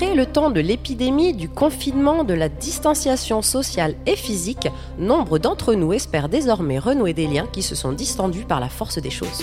Après le temps de l'épidémie, du confinement, de la distanciation sociale et physique, nombre d'entre nous espèrent désormais renouer des liens qui se sont distendus par la force des choses.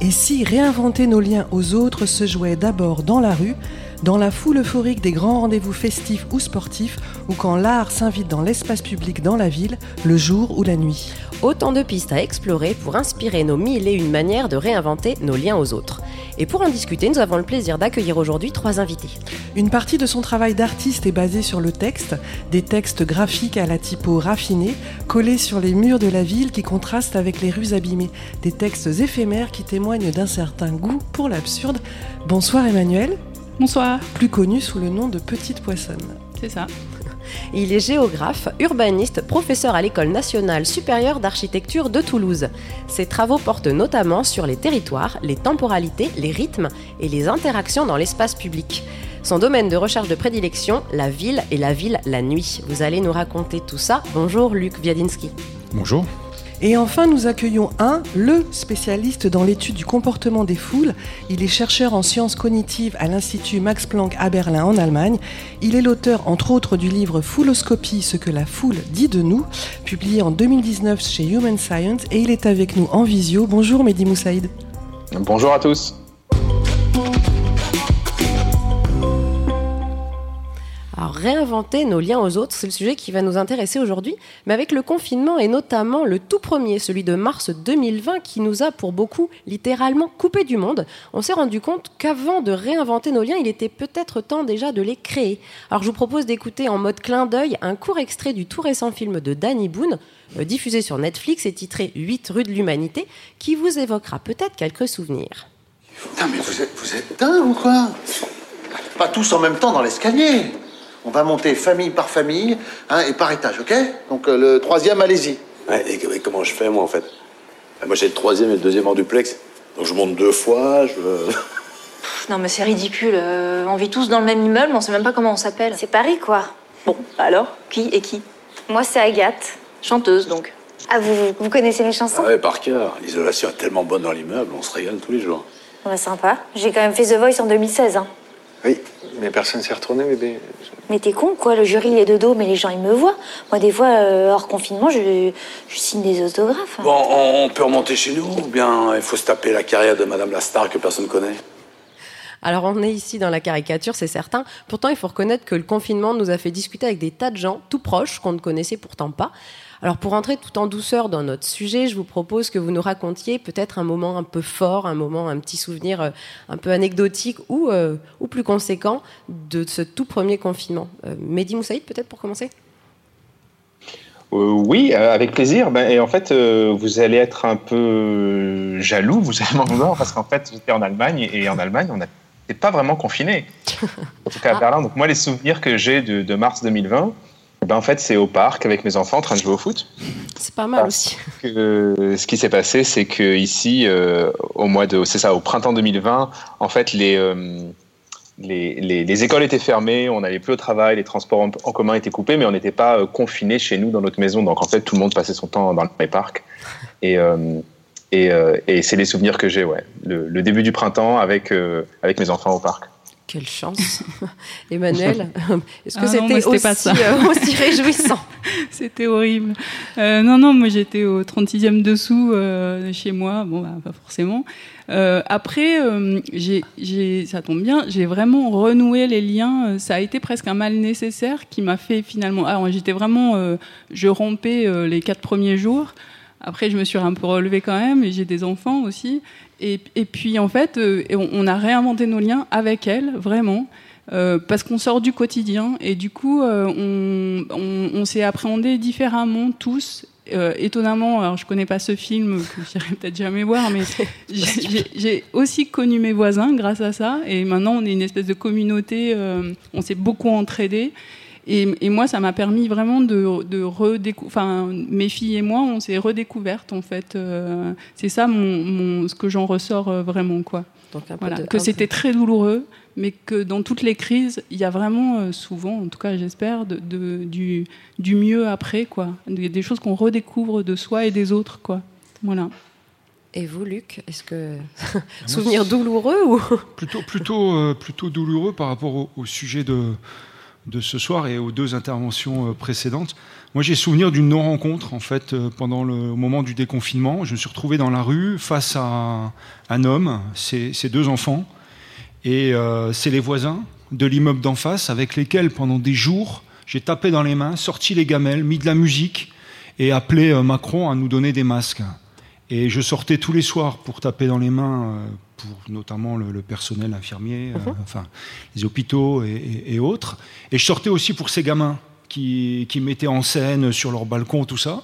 Et si réinventer nos liens aux autres se jouait d'abord dans la rue, dans la foule euphorique des grands rendez-vous festifs ou sportifs, ou quand l'art s'invite dans l'espace public dans la ville, le jour ou la nuit. Autant de pistes à explorer pour inspirer nos mille et une manières de réinventer nos liens aux autres. Et pour en discuter, nous avons le plaisir d'accueillir aujourd'hui trois invités. Une partie de son travail d'artiste est basée sur le texte, des textes graphiques à la typo raffinée, collés sur les murs de la ville qui contrastent avec les rues abîmées, des textes éphémères qui témoignent d'un certain goût pour l'absurde. Bonsoir Emmanuel. Bonsoir. Plus connu sous le nom de Petite Poissonne. C'est ça. Il est géographe, urbaniste, professeur à l'École nationale supérieure d'architecture de Toulouse. Ses travaux portent notamment sur les territoires, les temporalités, les rythmes et les interactions dans l'espace public. Son domaine de recherche de prédilection, la ville et la ville la nuit. Vous allez nous raconter tout ça. Bonjour Luc Viadinski. Bonjour. Et enfin, nous accueillons un, le spécialiste dans l'étude du comportement des foules. Il est chercheur en sciences cognitives à l'Institut Max Planck à Berlin en Allemagne. Il est l'auteur, entre autres, du livre Fouloscopie, ce que la foule dit de nous, publié en 2019 chez Human Science. Et il est avec nous en visio. Bonjour Mehdi Moussaïd. Bonjour à tous. Alors, réinventer nos liens aux autres, c'est le sujet qui va nous intéresser aujourd'hui. Mais avec le confinement et notamment le tout premier, celui de mars 2020, qui nous a pour beaucoup littéralement coupé du monde, on s'est rendu compte qu'avant de réinventer nos liens, il était peut-être temps déjà de les créer. Alors, je vous propose d'écouter en mode clin d'œil un court extrait du tout récent film de Danny Boone, euh, diffusé sur Netflix et titré 8 rues de l'humanité, qui vous évoquera peut-être quelques souvenirs. Putain, mais vous êtes, vous êtes dingue ou quoi? Pas tous en même temps dans l'escalier. On va monter famille par famille hein, et par étage, ok? Donc euh, le troisième, allez-y. Ouais, et, et comment je fais, moi, en fait? Moi, j'ai le troisième et le deuxième en duplex. Donc, je monte deux fois, je... Pff, Non mais c'est ridicule. euh, on vit tous dans le même immeuble, on sait même pas comment on s'appelle. C'est Paris, quoi. Bon, alors Qui et qui? Moi, c'est Agathe. Chanteuse donc. Ah, vous, vous connaissez mes chansons? Ah ouais, par cœur. L'isolation est tellement bonne dans l'immeuble, on se régale tous les jours. Ouais, sympa. J'ai quand même fait The Voice en 2016. Hein. Oui, mais personne s'est retourné, bébé. Mais t'es con, quoi. Le jury, il est de dos, mais les gens, ils me voient. Moi, des fois, euh, hors confinement, je, je signe des autographes. Bon, on, on peut remonter chez nous, ou bien il faut se taper la carrière de Madame la star que personne connaît? Alors on est ici dans la caricature, c'est certain. Pourtant, il faut reconnaître que le confinement nous a fait discuter avec des tas de gens tout proches qu'on ne connaissait pourtant pas. Alors pour entrer tout en douceur dans notre sujet, je vous propose que vous nous racontiez peut-être un moment un peu fort, un moment, un petit souvenir euh, un peu anecdotique ou, euh, ou plus conséquent de ce tout premier confinement. Euh, Mehdi Moussaïd, peut-être pour commencer? Euh, oui, euh, avec plaisir. Ben, et en fait, euh, vous allez être un peu jaloux, vous allez m'en vouloir, parce qu'en fait, j'étais en Allemagne et en Allemagne, on n'était pas vraiment confiné. En tout cas à. Berlin. Donc moi, les souvenirs que j'ai de, de mars 2020, ben, en fait, c'est au parc avec mes enfants en train de jouer au foot. C'est pas mal aussi. que ce qui s'est passé, c'est que ici, euh, au mois de, c'est ça, au printemps 2020, en fait, les, euh, les, les, les écoles étaient fermées, on n'allait plus au travail, les transports en, en commun étaient coupés, mais on n'était pas euh, confinés chez nous dans notre maison. Donc en fait, tout le monde passait son temps dans les parcs. Et, euh, et, et c'est les souvenirs que j'ai, ouais. Le, le début du printemps avec, avec mes enfants au parc. Quelle chance. Emmanuel, est-ce que Ah c'était aussi, pas ça. euh, aussi réjouissant C'était horrible. Euh, non, non, moi j'étais au 36e dessous euh, chez moi. Bon, bah, pas forcément. Après, j'ai, j'ai, ça tombe bien, j'ai vraiment renoué les liens. Ça a été presque un mal nécessaire qui m'a fait finalement. Alors, j'étais vraiment. je rompais les quatre premiers jours. Après, je me suis un peu relevée quand même, et j'ai des enfants aussi. Et, et puis, en fait, euh, on, a réinventé nos liens avec elle, vraiment. Euh, parce qu'on sort du quotidien et du coup euh, on, on, on s'est appréhendé différemment tous. Étonnamment, alors je connais pas ce film que j'irai peut-être jamais voir, mais j'ai- aussi connu mes voisins grâce à ça et maintenant on est une espèce de communauté. on s'est beaucoup entraidés et, et moi ça m'a permis vraiment de, de redécouvrir. Enfin, mes filles et moi on s'est redécouvertes en fait. Euh, C'est ça mon, mon, ce que j'en ressors euh, vraiment quoi. Donc Voilà, de- que c'était très douloureux, mais que dans toutes les crises, il y a vraiment euh, souvent, en tout cas j'espère, de, de- du, du mieux après, quoi. Des, des choses qu'on redécouvre de soi et des autres, quoi. Voilà. Et vous, Luc, est-ce que souvenir douloureux ou plutôt plutôt plutôt douloureux par rapport au, au sujet de de ce soir et aux deux interventions précédentes. Moi, j'ai souvenir d'une non-rencontre, en fait, euh, pendant le moment du déconfinement. Je me suis retrouvé dans la rue face à un homme, ses, deux enfants, et euh, c'est les voisins de l'immeuble d'en face avec lesquels, pendant des jours, j'ai tapé dans les mains, sorti les gamelles, mis de la musique et appelé euh, Macron à nous donner des masques. Et je sortais tous les soirs pour taper dans les mains pour notamment le, personnel infirmier, mhm. enfin les hôpitaux et, et, autres. Et je sortais aussi pour ces gamins qui, qui, mettaient en scène sur leur balcon tout ça.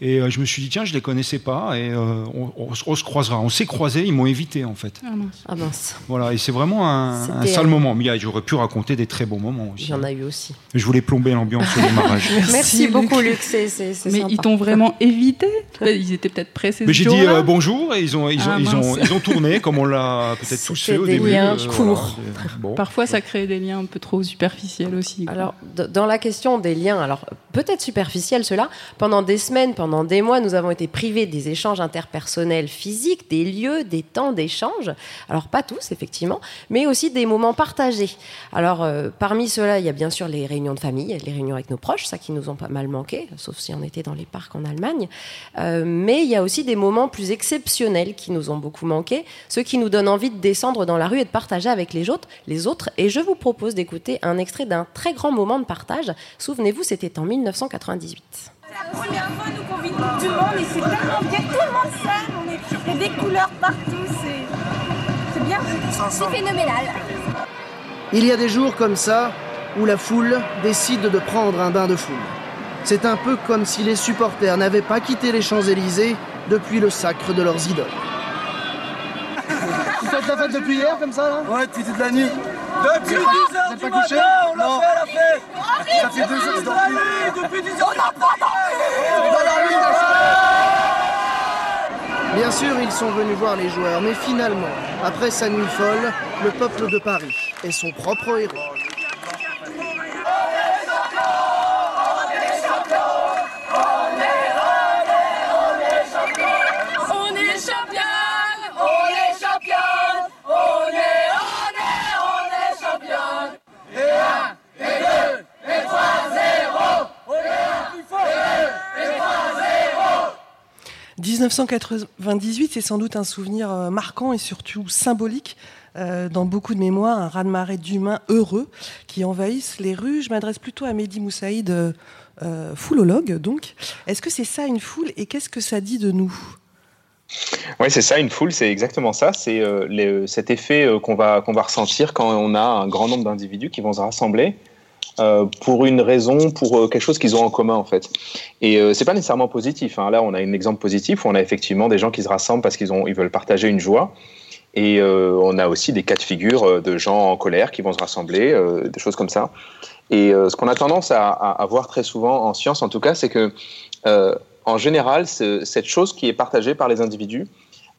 Et euh, je me suis dit, tiens, je ne les connaissais pas, et euh, on, se croisera. On s'est croisés, ils m'ont évité, en fait. Ah mince. Ah mince. Voilà, et c'est vraiment un, un sale moment. Mais j'aurais pu raconter des très bons moments aussi. Il y en a eu aussi. Je voulais plomber l'ambiance au démarrage. Merci, beaucoup, Luc. C'est, Mais ils t'ont vraiment évité? Ils étaient peut-être pressés. Mais j'ai dit euh, bonjour, et ils ont, ils, ont, ah, ils, ont, ils ont tourné, comme on l'a peut-être tous fait au des début. Liens courts. bon. Parfois, ça crée des liens un peu trop superficiels aussi. Alors, dans la question des liens, alors peut-être superficiels ceux-là, pendant des semaines, pendant des mois, nous avons été privés des échanges interpersonnels physiques, des lieux, des temps d'échange. Alors pas tous, effectivement, mais aussi des moments partagés. Alors euh, parmi ceux-là, il y a bien sûr les réunions de famille, les réunions avec nos proches, ça qui nous ont pas mal manqué, sauf si on était dans les parcs en Allemagne. Euh, mais il y a aussi des moments plus exceptionnels qui nous ont beaucoup manqué, ceux qui nous donnent envie de descendre dans la rue et de partager avec les autres. Les autres. Et je vous propose d'écouter un extrait d'un très grand moment de partage. Souvenez-vous, c'était en 1998. C'est la première fois nous qu'on vit du monde et c'est tellement bien, tout le monde s'aime, on est, il y a des couleurs partout, c'est bien, c'est phénoménal. Il y a des jours comme ça où la foule décide de prendre un bain de foule. C'est un peu comme si les supporters n'avaient pas quitté les Champs-Élysées depuis le sacre de leurs idoles. Vous faites la fête depuis hier comme ça là? Ouais, depuis toute la nuit. Depuis 10 heures du matin, on l'a fait la fête. Ça fait deux heures que Depuis 10 heures, on n'a pas Bien sûr, ils sont venus voir les joueurs, mais finalement, après sa nuit folle, le peuple de Paris est son propre héros. « 1998, c'est sans doute un souvenir euh, marquant et surtout symbolique euh, dans beaucoup de mémoires, un raz-de-marée d'humains heureux qui envahissent les rues. Je m'adresse plutôt à Mehdi Moussaïd, euh, foulologue donc. Est-ce que c'est ça une foule et qu'est-ce que ça dit de nous? Oui, c'est ça, une foule, c'est exactement ça. C'est cet effet qu'on va, qu'on va ressentir quand on a un grand nombre d'individus qui vont se rassembler euh, pour une raison, pour euh, quelque chose qu'ils ont en commun en fait. Et euh, c'est pas nécessairement positif. Hein. Là, on a un exemple positif où on a effectivement des gens qui se rassemblent parce qu'ils ont, ils veulent partager une joie. Et on a aussi des cas de figure de gens en colère qui vont se rassembler, des choses comme ça. Et ce qu'on a tendance à, à, voir très souvent en science, en tout cas, c'est que en général, cette chose qui est partagée par les individus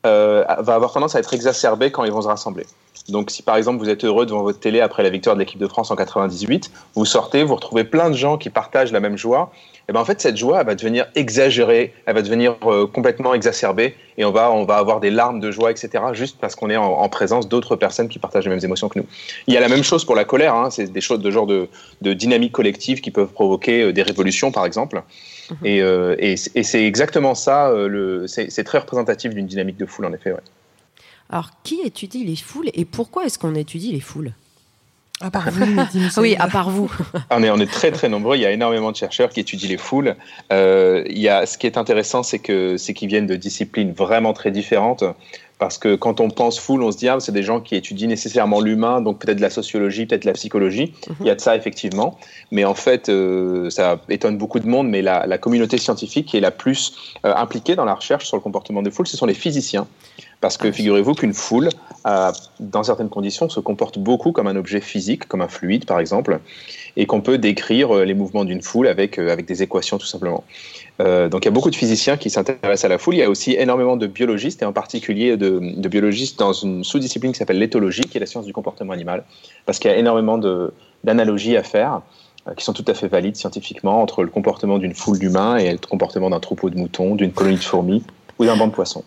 va avoir tendance à être exacerbée quand ils vont se rassembler. Donc, si par exemple vous êtes heureux devant votre télé après la victoire de l'équipe de France en 98, vous sortez, vous retrouvez plein de gens qui partagent la même joie. Et ben en fait, cette joie, elle va devenir exagérée, elle va devenir euh, complètement exacerbée, et on va, on va avoir des larmes de joie, etc. Juste parce qu'on est en, présence d'autres personnes qui partagent les mêmes émotions que nous. Il y a la même chose pour la colère. Hein, c'est des choses de genre de, de dynamique collective qui peuvent provoquer euh, des révolutions, par exemple. Mhm. Et, euh, et, et c'est exactement ça. c'est très représentatif d'une dynamique de foule, en effet. Ouais. Alors, qui étudie les foules et pourquoi est-ce qu'on étudie les foules? À part vous, Oui, à part vous. on, est, on est très très nombreux. Il y a énormément de chercheurs qui étudient les foules. Euh, il y a, ce qui est intéressant, c'est que c'est qu'ils viennent de disciplines vraiment très différentes. Parce que quand on pense foule, on se dit, ah, c'est des gens qui étudient nécessairement l'humain, donc peut-être de la sociologie, peut-être de la psychologie. Mhm. Il y a de ça, effectivement. Mais en fait, euh, ça étonne beaucoup de monde, mais la, la, communauté scientifique qui est la plus euh, impliquée dans la recherche sur le comportement des foules, ce sont les physiciens. Parce que figurez-vous qu'une foule, euh, dans certaines conditions, se comporte beaucoup comme un objet physique, comme un fluide par exemple, et qu'on peut décrire euh, les mouvements d'une foule avec, euh, avec des équations tout simplement. donc il y a beaucoup de physiciens qui s'intéressent à la foule. Il y a aussi énormément de biologistes, et en particulier de, de biologistes dans une sous-discipline qui s'appelle l'éthologie, qui est la science du comportement animal, parce qu'il y a énormément d'analogies à faire qui sont tout à fait valides scientifiquement entre le comportement d'une foule d'humains et le comportement d'un troupeau de moutons, d'une colonie de fourmis ou d'un banc de poissons.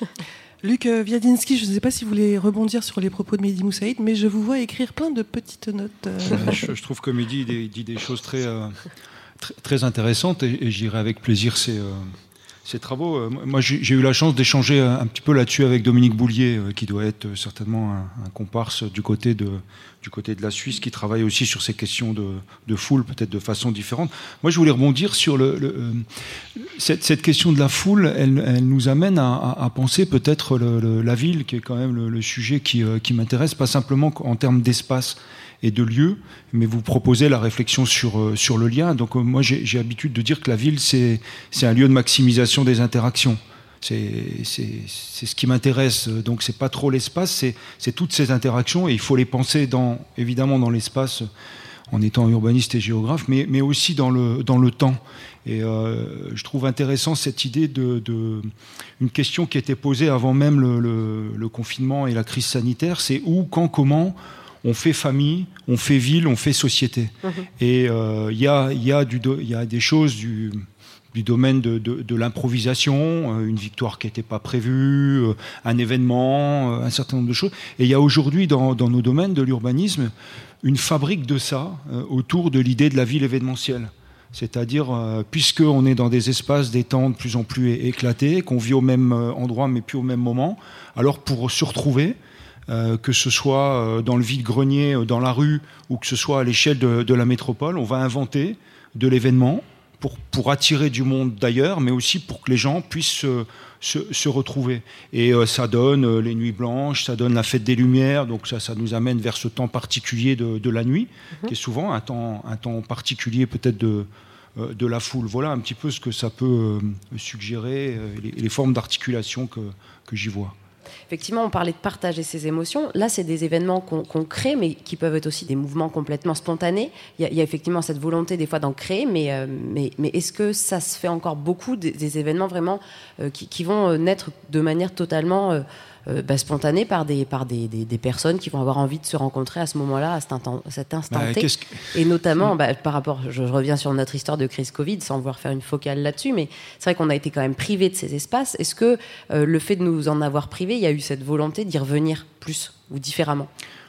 Luc euh, Viadinsky, je ne sais pas si vous voulez rebondir sur les propos de Mehdi Moussaïd, mais je vous vois écrire plein de petites notes. euh. je, trouve que Mehdi dit, des choses très, euh, très, très intéressantes et, j'irai avec plaisir ces, ces travaux. Euh, Moi, j'ai eu la chance d'échanger un, petit peu là-dessus avec Dominique Boulier, euh, qui doit être euh, certainement un, comparse du côté, de, du côté de la Suisse, qui travaille aussi sur ces questions de, de foule, peut-être de façon différente. Moi, je voulais rebondir sur le, cette, cette question de la foule. Elle, nous amène à, penser peut-être la ville, qui est quand même le, le sujet qui, qui m'intéresse, pas simplement en termes d'espace et de lieu, mais vous proposez la réflexion sur, euh, sur le lien. Donc euh, moi j'ai l'habitude de dire que la ville c'est un lieu de maximisation des interactions. C'est ce qui m'intéresse. Donc c'est pas trop l'espace, c'est toutes ces interactions et il faut les penser dans évidemment dans l'espace en étant urbaniste et géographe, mais, mais aussi dans le, dans le temps. Et euh, je trouve intéressant cette idée de, de une question qui était posée avant même le- le confinement et la crise sanitaire, c'est où, quand, comment on fait famille, on fait ville, on fait société. Et euh, il y, a, il y, a y a des choses du, du domaine de, de- de l'improvisation, euh, une victoire qui n'était pas prévue, euh, un événement, euh, un certain nombre de choses. Et il y a aujourd'hui dans, dans nos domaines de l'urbanisme une fabrique de ça euh, autour de l'idée de la ville événementielle. C'est-à-dire, euh, puisqu'on est dans des espaces, des temps de plus en plus éclatés, qu'on vit au même euh, endroit mais plus au même moment, alors pour se retrouver, euh, que ce soit euh, dans le vide-grenier, euh, dans la rue, ou que ce soit à l'échelle de, de la métropole, on va inventer de l'événement pour, pour attirer du monde d'ailleurs, mais aussi pour que les gens puissent se, retrouver. Et euh, ça donne euh, les nuits blanches, ça donne la fête des Lumières, donc ça, ça nous amène vers ce temps particulier de, de la nuit, qui est souvent un temps, un temps particulier peut-être de, euh, de la foule. Voilà un petit peu ce que ça peut suggérer, les, les formes d'articulation que, que j'y vois. Effectivement, on parlait de partager ses émotions. Là, c'est des événements qu'on crée, mais qui peuvent être aussi des mouvements complètement spontanés. Il y a, effectivement cette volonté des fois d'en créer, mais, euh, mais, mais est-ce que ça se fait encore beaucoup des, des événements vraiment euh, qui, qui vont euh, naître de manière totalement euh, bah, spontanée par, des, par des, des, des personnes qui vont avoir envie de se rencontrer à ce moment-là, à cet instant, cet instant Bah, T que- Et notamment, bah, par rapport, je, je reviens sur notre histoire de crise Covid, sans vouloir faire une focale là-dessus, mais c'est vrai qu'on a été quand même privé de ces espaces. Est-ce que euh, le fait de nous en avoir privé, il y a eu cette volonté d'y revenir plus ou différemment?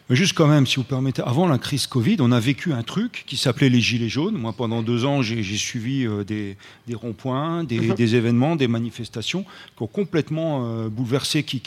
Mais juste quand même, si vous permettez, avant la crise Covid, on a vécu un truc qui s'appelait les Gilets jaunes. Moi, pendant deux ans, j'ai suivi euh, des, des ronds-points, des, Mhm. des événements, des manifestations qui ont complètement euh, bouleversé. Qui,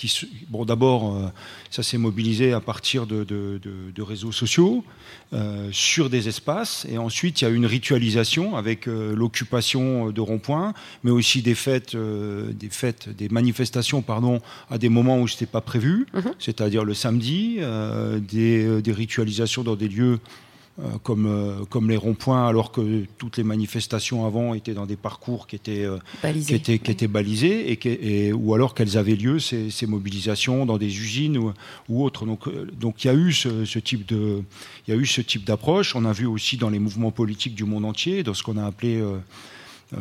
bon, d'abord, euh, ça s'est mobilisé à partir de, de- de- de réseaux sociaux euh, sur des espaces, et ensuite il y a une ritualisation avec euh, l'occupation de ronds-points, mais aussi des fêtes, euh, des fêtes, des manifestations, pardon, à des moments où c'était pas prévu, c'est-à-dire le samedi, euh, des, euh, des ritualisations dans des lieux euh, comme, euh, comme les ronds-points, alors que toutes les manifestations avant étaient dans des parcours qui étaient, euh, Balisés. qui étaient, qui étaient balisés, et, qui- et- ou alors qu'elles avaient lieu, ces, ces mobilisations, dans des usines ou, ou autres. Donc euh, donc il y a eu ce, ce type de, il y a eu ce type d'approche. On a vu aussi dans les mouvements politiques du monde entier, dans ce qu'on a appelé euh, euh,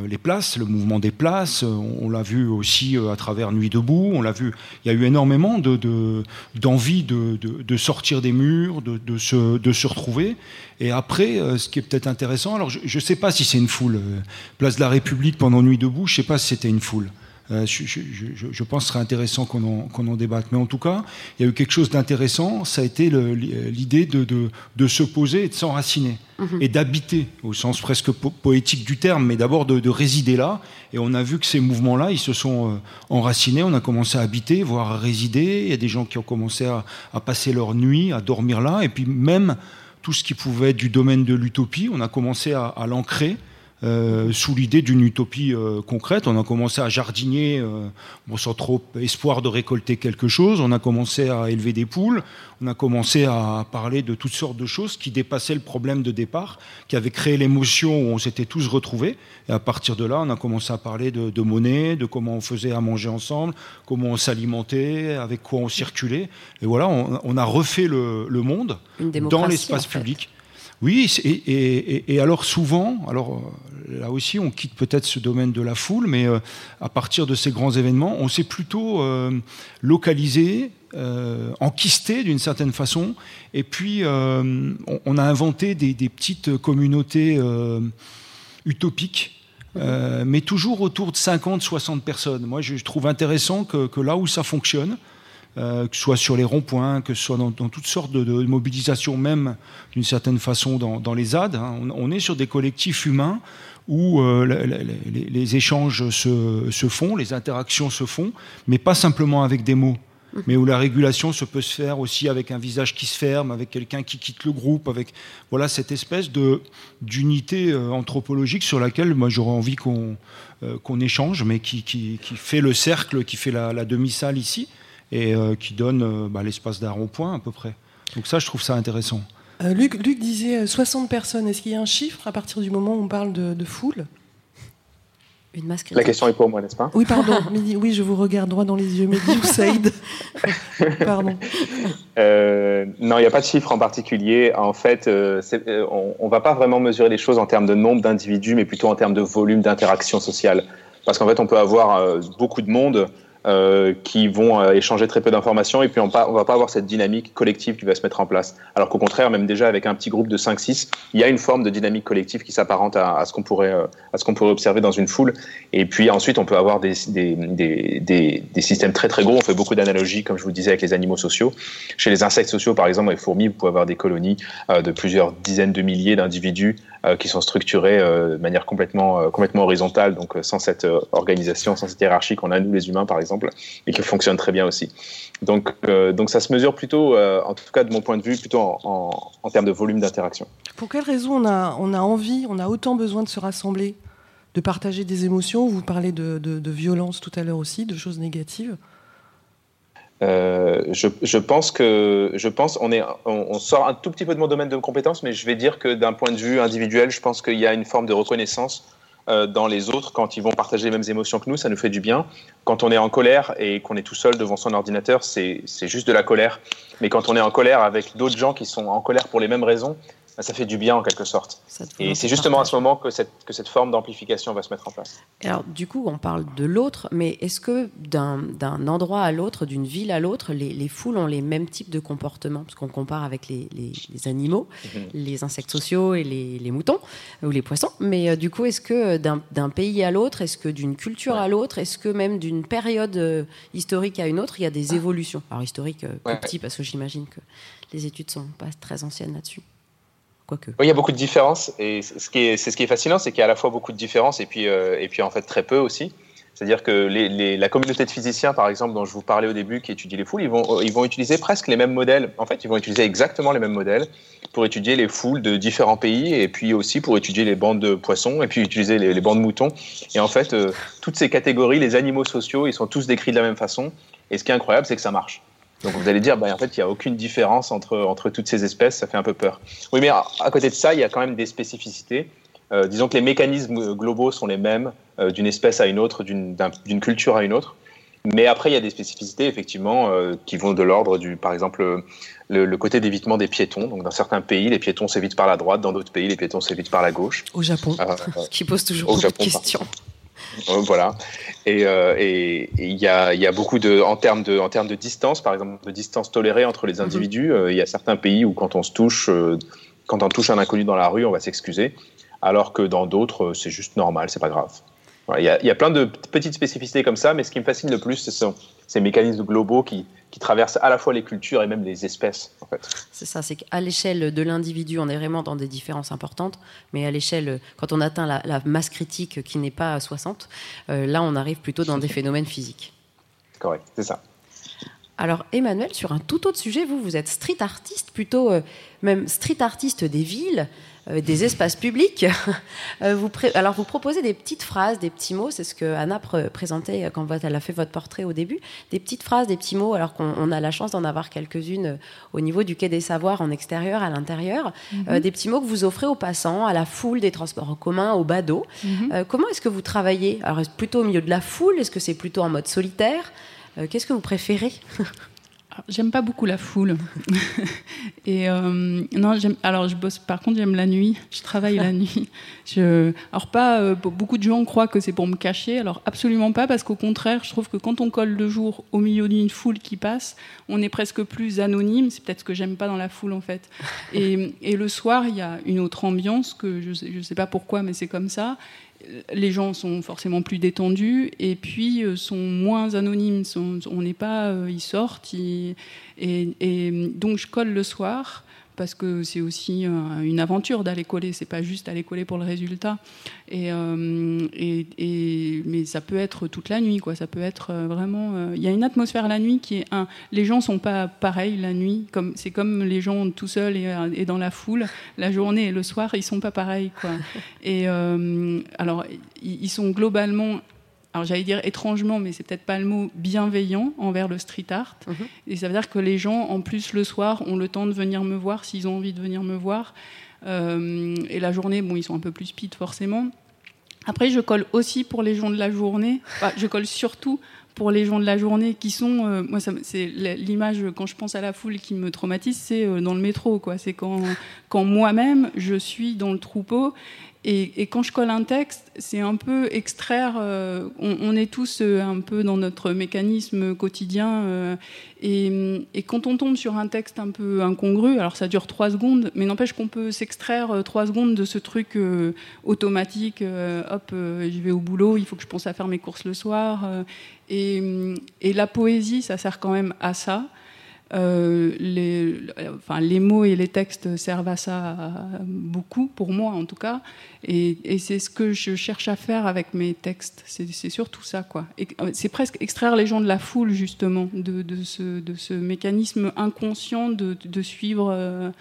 les places, le mouvement des places. euh, On, l'a vu aussi euh, à travers Nuit debout. On l'a vu. Il y a eu énormément de, de- d'envie de, sortir des murs, de, se, retrouver. Et après, euh, ce qui est peut-être intéressant, alors je ne sais pas si c'est une foule. euh, Place de la République pendant Nuit debout, je ne sais pas si c'était une foule. Euh, je, je- je- je pense que ce serait intéressant qu'on en, débatte. Mais en tout cas, il y a eu quelque chose d'intéressant. Ça a été le- l'idée de, de- de se poser et de s'enraciner Mhm. et d'habiter, au sens presque po- poétique du terme, mais d'abord de, de résider là. Et on a vu que ces mouvements-là, ils se sont euh, enracinés. On a commencé à habiter, voire à résider. Il y a des gens qui ont commencé à, à passer leur nuit, à dormir là. Et puis même tout ce qui pouvait être du domaine de l'utopie, on a commencé à, à l'ancrer. Euh, sous l'idée d'une utopie euh, concrète, on a commencé à jardiner, euh, bon, sans trop espoir de récolter quelque chose. On a commencé à élever des poules. On a commencé à parler de toutes sortes de choses qui dépassaient le problème de départ, qui avait créé l'émotion où on s'était tous retrouvés. Et à partir de là, on a commencé à parler de, de monnaie, de comment on faisait à manger ensemble, comment on s'alimentait, avec quoi on circulait. Et voilà, on, on a refait le, le monde dans l'espace en fait. public. Oui, et, alors souvent, alors euh, là aussi, on quitte peut-être ce domaine de la foule, mais euh, à partir de ces grands événements, on s'est plutôt euh, localisé, enquisté d'une certaine façon, et puis on, a inventé des, petites communautés utopiques mais toujours autour de 50-60 personnes. Moi, je trouve intéressant que là où ça fonctionne, euh, que ce soit sur les ronds-points, que ce soit dans, toutes sortes de, mobilisations, même d'une certaine façon dans, les ZAD, hein, on, est sur des collectifs humains où euh, les, échanges se, font, les interactions se font, mais pas simplement avec des mots mais où la régulation se peut se faire aussi avec un visage qui se ferme, avec quelqu'un qui quitte le groupe, avec voilà cette espèce d'unité euh, anthropologique sur laquelle moi j'aurais envie qu'on qu'on échange, mais qui, qui, fait le cercle, qui fait la demi-salle ici et euh, qui donne euh, bah, l'espace d'un rond-point à peu près. Donc ça, je trouve ça intéressant. Euh, Luc, Luc, disait 60 personnes. Est-ce qu'il y a un chiffre à partir du moment où on parle de, de foule? Une masque La question est pour moi, n'est-ce pas? Oui, pardon. Oui, je vous regarde droit dans les yeux. Mehdi ou Saïd Pardon. Euh, non, il n'y a pas de chiffre en particulier. En fait, euh, on ne va pas vraiment mesurer les choses en termes de nombre d'individus, mais plutôt en termes de volume d'interaction sociale. Parce qu'en fait, on peut avoir euh, beaucoup de monde euh, qui vont euh, échanger très peu d'informations et puis on, ne va pas avoir cette dynamique collective qui va se mettre en place. Alors qu'au contraire, même déjà avec un petit groupe de 5-6, il y a une forme de dynamique collective qui s'apparente à, à, ce qu'on pourrait, euh, à ce qu'on pourrait observer dans une foule. Et puis ensuite, on peut avoir des, systèmes très très gros. On fait beaucoup d'analogies, comme je vous disais, avec les animaux sociaux. Chez les insectes sociaux, par exemple, les fourmis, vous pouvez avoir des colonies de plusieurs dizaines de milliers d'individus qui sont structurés euh, de manière complètement, complètement horizontale, donc sans cette organisation, sans cette hiérarchie qu'on a nous les humains, par exemple et qui fonctionne très bien aussi. Donc, euh, donc ça se mesure plutôt, euh, en tout cas de mon point de vue, plutôt en, en, termes de volume d'interaction. Pour quelle raison on a, on a envie, on a autant besoin de se rassembler, de partager des émotions? Vous parlez de, de violence tout à l'heure aussi, de choses négatives. Euh, je, pense que je pense on est on, sort un tout petit peu de mon domaine de compétences, mais je vais dire que d'un point de vue individuel, je pense qu'il y a une forme de reconnaissance euh, dans les autres quand ils vont partager les mêmes émotions que nous, ça nous fait du bien. Quand on est en colère et qu'on est tout seul devant son ordinateur, c'est juste de la colère. Mais quand on est en colère avec d'autres gens qui sont en colère pour les mêmes raisons, ça fait du bien en quelque sorte. Et c'est justement à ce moment que cette, que cette forme d'amplification va se mettre en place. Alors du coup, on parle de l'autre, mais est-ce que d'un endroit à l'autre, d'une ville à l'autre, les, les, foules ont les mêmes types de comportements? Parce qu'on compare avec les, les, les animaux, -hmm. les insectes sociaux et les, moutons ou les poissons. Mais euh, du coup, est-ce que d'un pays à l'autre, est-ce que d'une culture ouais. à l'autre, est-ce que même d'une période euh, historique à une autre, il y a des évolutions? Alors historique, euh, ouais. petit, parce que j'imagine que les études sont pas très anciennes là-dessus. Il y a beaucoup de différences et ce qui est, fascinant, c'est qu'il y a à la fois beaucoup de différences et puis, euh, et puis en fait très peu aussi. C'est-à-dire que la communauté de physiciens, par exemple, dont je vous parlais au début, qui étudie les foules, ils vont, ils vont utiliser presque les mêmes modèles. En fait, ils vont utiliser exactement les mêmes modèles pour étudier les foules de différents pays et puis aussi pour étudier les bandes de poissons et puis utiliser les, les bandes de moutons. Et en fait, euh, toutes ces catégories, les animaux sociaux, ils sont tous décrits de la même façon. Et ce qui est incroyable, c'est que ça marche. Donc vous allez dire, bah, en fait, il n'y a aucune différence entre, entre toutes ces espèces, ça fait un peu peur. Oui, mais à, à côté de ça, il y a quand même des spécificités. Euh, disons que les mécanismes globaux sont les mêmes euh, d'une espèce à une autre, d'une un, culture à une autre. Mais après, il y a des spécificités, effectivement, euh, qui vont de l'ordre du, par exemple, le, le côté d'évitement des piétons. Donc, dans certains pays, les piétons s'évitent par la droite, dans d'autres pays, les piétons s'évitent par la gauche. Au Japon, qui pose toujours beaucoup de questions. voilà. Et euh, il y, a, y a beaucoup de, en termes de, en termes de distance, par exemple, de distance tolérée entre les individus. Il mm -hmm. y a certains pays où quand on se touche, euh, quand on touche un inconnu dans la rue, on va s'excuser, alors que dans d'autres, c'est juste normal, c'est pas grave. Il y, y, a plein de petites spécificités comme ça, mais ce qui me fascine le plus, c'est ce, ces mécanismes globaux qui, qui, traversent à la fois les cultures et même les espèces. En fait. C'est ça, c'est qu'à l'échelle de l'individu, on est vraiment dans des différences importantes, mais à l'échelle, quand on atteint la, la, masse critique qui n'est pas à 60, euh, là, on arrive plutôt dans des phénomènes physiques. Correct, c'est ça. Alors Emmanuel, sur un tout autre sujet, vous, vous êtes street artiste, plutôt euh, même street artiste des villes, euh, des espaces publics. euh, vous alors vous proposez des petites phrases, des petits mots, c'est ce que Anna pr présentait quand elle a fait votre portrait au début, des petites phrases, des petits mots, alors qu'on a la chance d'en avoir quelques-unes euh, au niveau du quai des savoirs en extérieur, à l'intérieur, mm -hmm. des petits mots que vous offrez aux passants, à la foule des transports en commun, au badaud. Mm -hmm. comment est-ce que vous travaillez? Alors plutôt au milieu de la foule, est-ce que c'est plutôt en mode solitaire? Qu'est-ce que vous préférez? J'aime pas beaucoup la foule. Et euh, non, alors je bosse. Par contre, j'aime la nuit. Je travaille la nuit. Je, alors pas. Euh, beaucoup de gens croient que c'est pour me cacher. Alors absolument pas, parce qu'au contraire, je trouve que quand on colle le jour au milieu d'une foule qui passe, on est presque plus anonyme. C'est peut-être ce que j'aime pas dans la foule en fait. Et, et le soir, il y a une autre ambiance que je je sais pas pourquoi, mais c'est comme ça les gens sont forcément plus détendus et puis euh, sont moins anonymes. on n'est pas, euh, ils sortent, et, et, donc je colle le soir parce que c'est aussi euh, une aventure d'aller coller, c'est pas juste aller coller pour le résultat. Euh, et, et, mais ça peut être toute la nuit, quoi. Ça peut être euh, vraiment. Il y a une atmosphère la nuit qui est un. Les gens sont pas pareils la nuit, comme c'est comme les gens tout seuls et, dans la foule. La journée et le soir, ils sont pas pareils, quoi. Et alors, ils sont globalement alors j'allais dire étrangement, mais c'est peut-être pas le mot, bienveillant envers le street art. Mhm. Et ça veut dire que les gens, en plus le soir, ont le temps de venir me voir s'ils ont envie de venir me voir. Euh, et la journée, bon, ils sont un peu plus speed forcément. Après, je colle aussi pour les gens de la journée. je colle surtout pour les gens de la journée qui sont, euh, moi, c'est l'image quand je pense à la foule qui me traumatise, c'est euh, dans le métro, quoi. C'est quand, quand moi-même je suis dans le troupeau et, quand je colle un texte, c'est un peu extraire. Euh, on, est tous euh, un peu dans notre mécanisme quotidien. Euh, et, quand on tombe sur un texte un peu incongru, alors ça dure trois secondes, mais n'empêche qu'on peut s'extraire trois secondes de ce truc automatique. hop, je vais au boulot, il faut que je pense à faire mes courses le soir. et la poésie, ça sert quand même à ça. Euh, les, enfin, les mots et les textes servent à ça beaucoup, pour moi en tout cas. Et, c'est ce que je cherche à faire avec mes textes. C'est surtout ça, quoi. Euh, c'est presque extraire les gens de la foule, justement, de, ce, mécanisme inconscient de, suivre euh,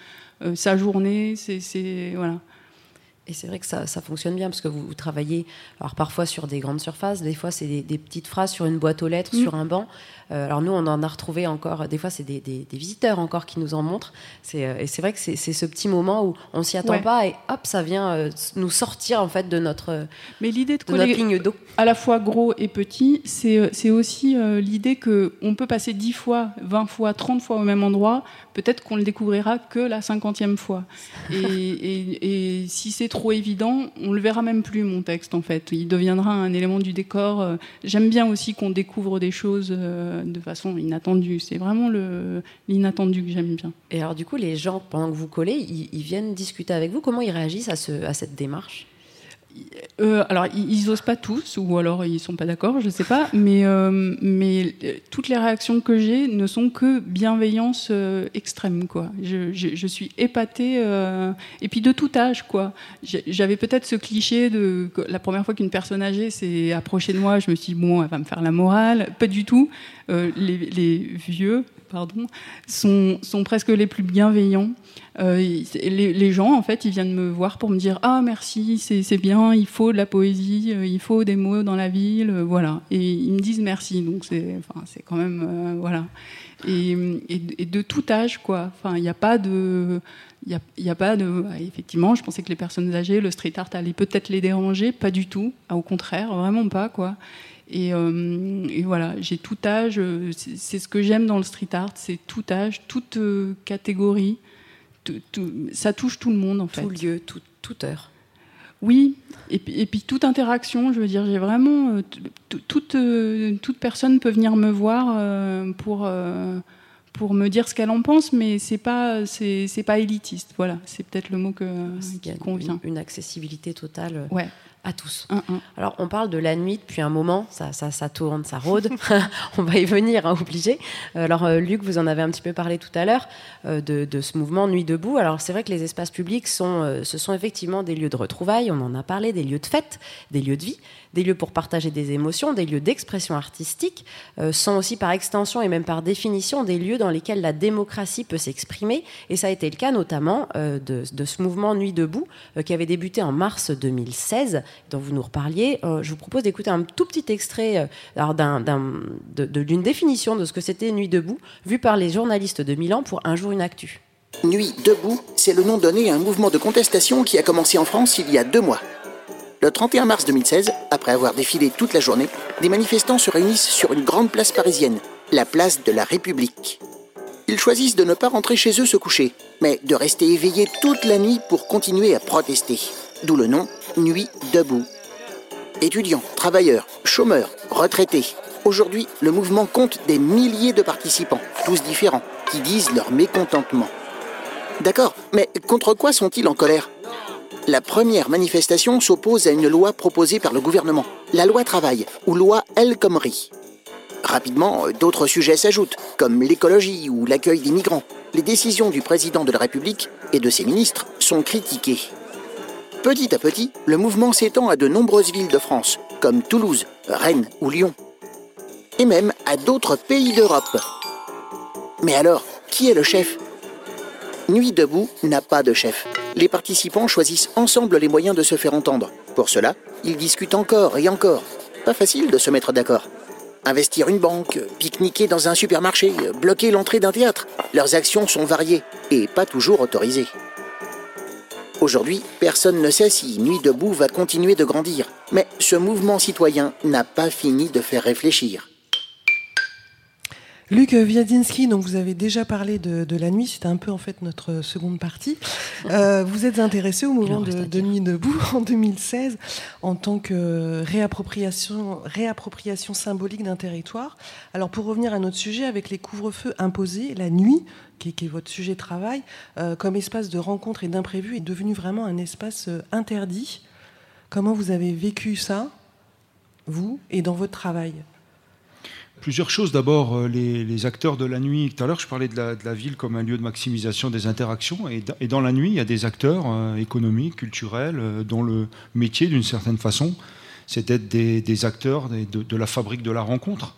sa journée. C'est voilà. Et c'est vrai que ça, ça, fonctionne bien parce que vous, travaillez alors parfois sur des grandes surfaces, des fois c'est des, petites phrases sur une boîte aux lettres, mm. sur un banc. Euh, alors nous, on en a retrouvé encore, des fois c'est des, des, visiteurs encore qui nous en montrent. Euh, et c'est vrai que c'est ce petit moment où on s'y attend pas et hop, ça vient euh, nous sortir en fait de notre, Mais l'idée de, notre ligne d'eau. À la fois gros et petit, c'est aussi l'idée qu'on peut passer 10 fois, 20 fois, 30 fois au même endroit. Peut-être qu'on le découvrira que la cinquantième fois. Et, si c'est trop évident, on le verra même plus mon texte en fait. Il deviendra un élément du décor. J'aime bien aussi qu'on découvre des choses de façon inattendue. C'est vraiment l'inattendu que j'aime bien. Et alors du coup, les gens, pendant que vous collez, ils, viennent discuter avec vous. Comment ils réagissent à cette démarche? Euh, alors, ils n'osent pas tous, ou alors ils sont pas d'accord, je ne sais pas, mais, euh, euh, toutes les réactions que j'ai ne sont que bienveillance extrême, quoi. Je, suis épatée, et puis de tout âge, quoi. J'avais peut-être ce cliché de la première fois qu'une personne âgée s'est approchée de moi, je me suis dit, bon, elle va me faire la morale. Pas du tout. les vieux, sont, presque les plus bienveillants. Euh, les, gens, en fait, ils viennent me voir pour me dire Ah, merci, c'est bien, il faut de la poésie, euh, il faut des mots dans la ville, euh, voilà. Et ils me disent merci, donc c'est enfin, quand même. voilà. Et, de tout âge, quoi. Enfin, il n'y a pas de. Il y a, pas de. Effectivement, je pensais que les personnes âgées, le street art allait peut-être les déranger, pas du tout. Au contraire, vraiment pas, quoi. Et, et, voilà, j'ai tout âge. C'est ce que j'aime dans le street art, c'est tout âge, toute catégorie ça touche tout le monde en fait. Tout lieu, toute heure. Oui, et puis, et puis, toute interaction, je veux dire, j'ai vraiment. Euh, toute, euh, toute personne peut venir me voir euh, pour, pour me dire ce qu'elle en pense, mais c'est pas, c'est, pas élitiste. Voilà, c'est peut-être le mot que, qui convient. Une, une accessibilité totale. Ouais à tous. Alors, on parle de la nuit depuis un moment, ça, ça, ça tourne, ça rôde. on va y venir, hein, obligé. Alors, euh, Luc, vous en avez un petit peu parlé tout à l'heure euh, de, de, ce mouvement Nuit debout. Alors, c'est vrai que les espaces publics sont, euh, ce sont effectivement des lieux de retrouvailles, on en a parlé, des lieux de fête, des lieux de vie des lieux pour partager des émotions, des lieux d'expression artistique, euh, sont aussi par extension et même par définition des lieux dans lesquels la démocratie peut s'exprimer. Et ça a été le cas notamment euh, de, ce mouvement Nuit debout euh, qui avait débuté en mars 2016, dont vous nous reparliez. je vous propose d'écouter un tout petit extrait d'une définition de ce que c'était Nuit debout, vu par les journalistes de Milan pour Un jour une actu. Nuit debout, c'est le nom donné à un mouvement de contestation qui a commencé en France il y a deux mois. Le 31 mars 2016, après avoir défilé toute la journée, des manifestants se réunissent sur une grande place parisienne, la place de la République. Ils choisissent de ne pas rentrer chez eux se coucher, mais de rester éveillés toute la nuit pour continuer à protester. D'où le nom Nuit debout. Étudiants, travailleurs, chômeurs, retraités. Aujourd'hui, le mouvement compte des milliers de participants, tous différents, qui disent leur mécontentement. D'accord, mais contre quoi sont-ils en colère? La première manifestation s'oppose à une loi proposée par le gouvernement, la loi travail, ou loi El Khomri. Rapidement, d'autres sujets s'ajoutent, comme l'écologie ou l'accueil des migrants. Les décisions du président de la République et de ses ministres sont critiquées. Petit à petit, le mouvement s'étend à de nombreuses villes de France, comme Toulouse, Rennes ou Lyon. Et même à d'autres pays d'Europe. Mais alors, qui est le chef? Nuit debout n'a pas de chef. Les participants choisissent ensemble les moyens de se faire entendre. Pour cela, ils discutent encore et encore. Pas facile de se mettre d'accord. Investir une banque, pique-niquer dans un supermarché, bloquer l'entrée d'un théâtre. Leurs actions sont variées et pas toujours autorisées. Aujourd'hui, personne ne sait si Nuit debout va continuer de grandir. Mais ce mouvement citoyen n'a pas fini de faire réfléchir. Luc Wiadzinski, donc vous avez déjà parlé de, de la nuit, c'était un peu en fait notre seconde partie. Euh, vous êtes intéressé au mouvement de, de, Nuit debout en 2016 en tant que réappropriation, réappropriation symbolique d'un territoire. Alors pour revenir à notre sujet, avec les couvre-feux imposés, la nuit, qui, qui, est votre sujet de travail, euh, comme espace de rencontre et d'imprévu, est devenu vraiment un espace euh, interdit. Comment vous avez vécu ça, vous, et dans votre travail? Plusieurs choses. D'abord, euh, les, les, acteurs de la nuit. Tout à l'heure, je parlais de la, de la, ville comme un lieu de maximisation des interactions. Et, et, dans la nuit, il y a des acteurs euh, économiques, culturels, euh, dont le métier, d'une certaine façon, c'est d'être des, des, acteurs de, de, la fabrique de la rencontre.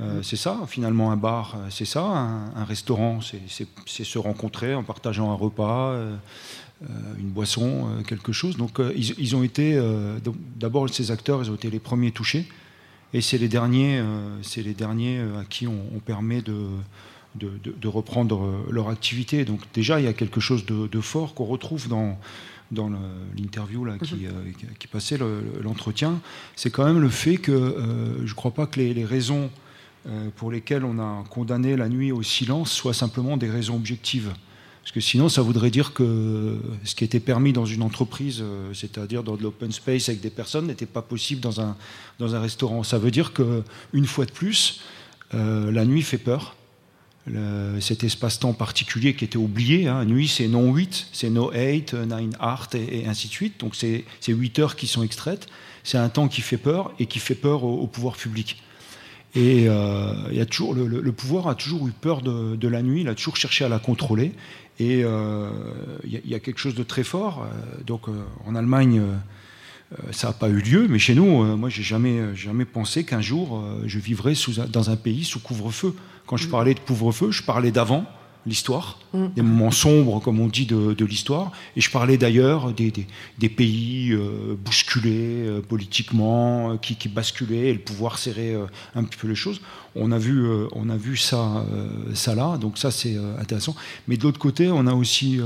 Euh, c'est ça, finalement, un bar, c'est ça. Un, un restaurant, c'est se rencontrer en partageant un repas, une boisson, quelque chose. Donc, ils, ils, ont été. D'abord, ces acteurs, ils ont été les premiers touchés. Et c'est les derniers, euh, c'est les derniers euh, à qui on, on permet de, de, de, de, reprendre euh, leur activité. Donc déjà, il y a quelque chose de, de fort qu'on retrouve dans, dans l'interview là, qui, euh, qui, passait l'entretien. C'est quand même le fait que euh, je ne crois pas que les, les raisons euh, pour lesquelles on a condamné la nuit au silence soient simplement des raisons objectives. Parce que sinon, ça voudrait dire que ce qui était permis dans une entreprise, euh, c'est-à-dire dans de l'open space avec des personnes, n'était pas possible dans un, dans un restaurant. Ça veut dire qu'une fois de plus, euh, la nuit fait peur. Cet espace-temps particulier qui était oublié. Hein. Nuit, c'est non 8, c'est no 8, 9 art, et, ainsi de suite. Donc, c'est 8 heures qui sont extraites. C'est un temps qui fait peur et qui fait peur au, pouvoir public. Et euh, y a toujours, le, le, pouvoir a toujours eu peur de, de, la nuit, il a toujours cherché à la contrôler. Et euh, il y, y, a quelque chose de très fort. Donc, euh, en Allemagne, euh, ça n'a pas eu lieu, mais chez nous, euh, moi, j'ai jamais, jamais pensé qu'un jour, euh, je vivrais sous, dans un pays sous couvre-feu. Quand je parlais de couvre-feu, je parlais d'avant l'histoire, mmh. des moments sombres, comme on dit, de, de l'histoire. Et je parlais d'ailleurs des, des, des, pays euh, bousculés euh, politiquement, euh, qui, qui, basculaient, et le pouvoir serrait un petit peu les choses. On a vu, on a vu ça, ça là, donc ça c'est intéressant. Mais de l'autre côté, on a aussi,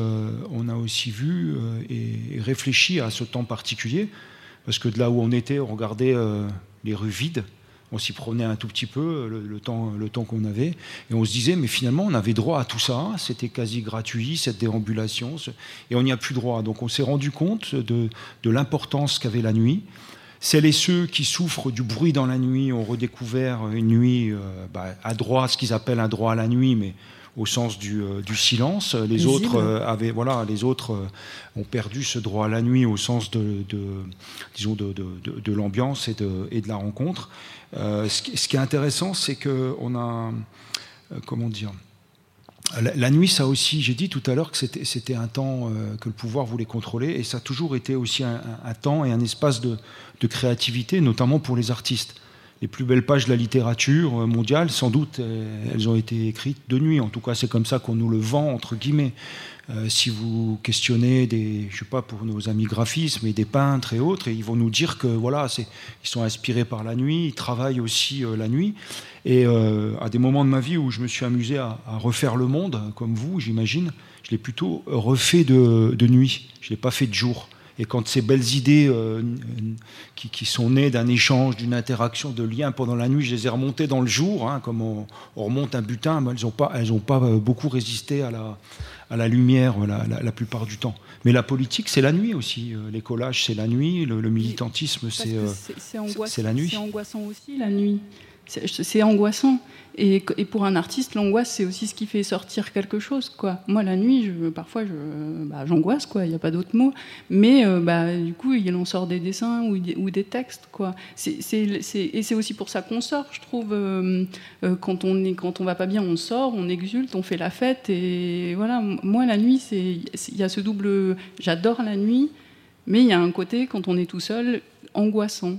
on a aussi vu et réfléchi à ce temps particulier, parce que de là où on était, on regardait les rues vides on s'y promenait un tout petit peu le, le temps, le temps qu'on avait, et on se disait, mais finalement, on avait droit à tout ça, c'était quasi gratuit, cette déambulation, et on n'y a plus droit. Donc on s'est rendu compte de, de l'importance qu'avait la nuit. Celles et ceux qui souffrent du bruit dans la nuit ont redécouvert une nuit euh, bah, à droit, ce qu'ils appellent un droit à la nuit, mais au sens du, euh, du silence. Les Visible. autres euh, avaient, voilà, les autres euh, ont perdu ce droit à la nuit au sens de, de disons, de, de, de l'ambiance et de, et de la rencontre. Euh, ce, qui, ce, qui, est intéressant, c'est que on a, comment dire, la, la, nuit, ça aussi, j'ai dit tout à l'heure que c'était un temps euh, que le pouvoir voulait contrôler, et ça a toujours été aussi un, un, un temps et un espace de, de créativité, notamment pour les artistes les plus belles pages de la littérature mondiale, sans doute, elles ont été écrites de nuit. En tout cas, c'est comme ça qu'on nous le vend, entre guillemets. Euh, si vous questionnez des, je sais pas, pour nos amis graphistes, mais des peintres et autres, ils vont nous dire que voilà, ils sont inspirés par la nuit, ils travaillent aussi euh, la nuit. Et euh, à des moments de ma vie où je me suis amusé à, à refaire le monde, comme vous, j'imagine, je l'ai plutôt refait de, de nuit. Je l'ai pas fait de jour. Et quand ces belles idées euh, qui, qui, sont nées d'un échange, d'une interaction, de liens pendant la nuit, je les ai remontées dans le jour, hein, comme on, on, remonte un butin, elles n'ont pas, elles pas beaucoup résisté à la, à la lumière la, la, la, plupart du temps. Mais la politique, c'est la nuit aussi. Les collages, c'est la nuit. Le, le militantisme, c'est euh, la nuit. C'est angoissant aussi, la nuit. C'est angoissant. Et, pour un artiste, l'angoisse, c'est aussi ce qui fait sortir quelque chose. Quoi. Moi, la nuit, je, parfois, bah, j'angoisse, quoi. Il n'y a pas d'autre mot. Mais euh, bah, du coup, il en sort des dessins ou, des textes, quoi. et c'est aussi pour ça qu'on sort, je trouve. Euh, euh, quand on est, quand on va pas bien, on sort, on exulte, on fait la fête. Et voilà. Moi, la nuit, il y a ce double. J'adore la nuit, mais il y a un côté quand on est tout seul angoissant.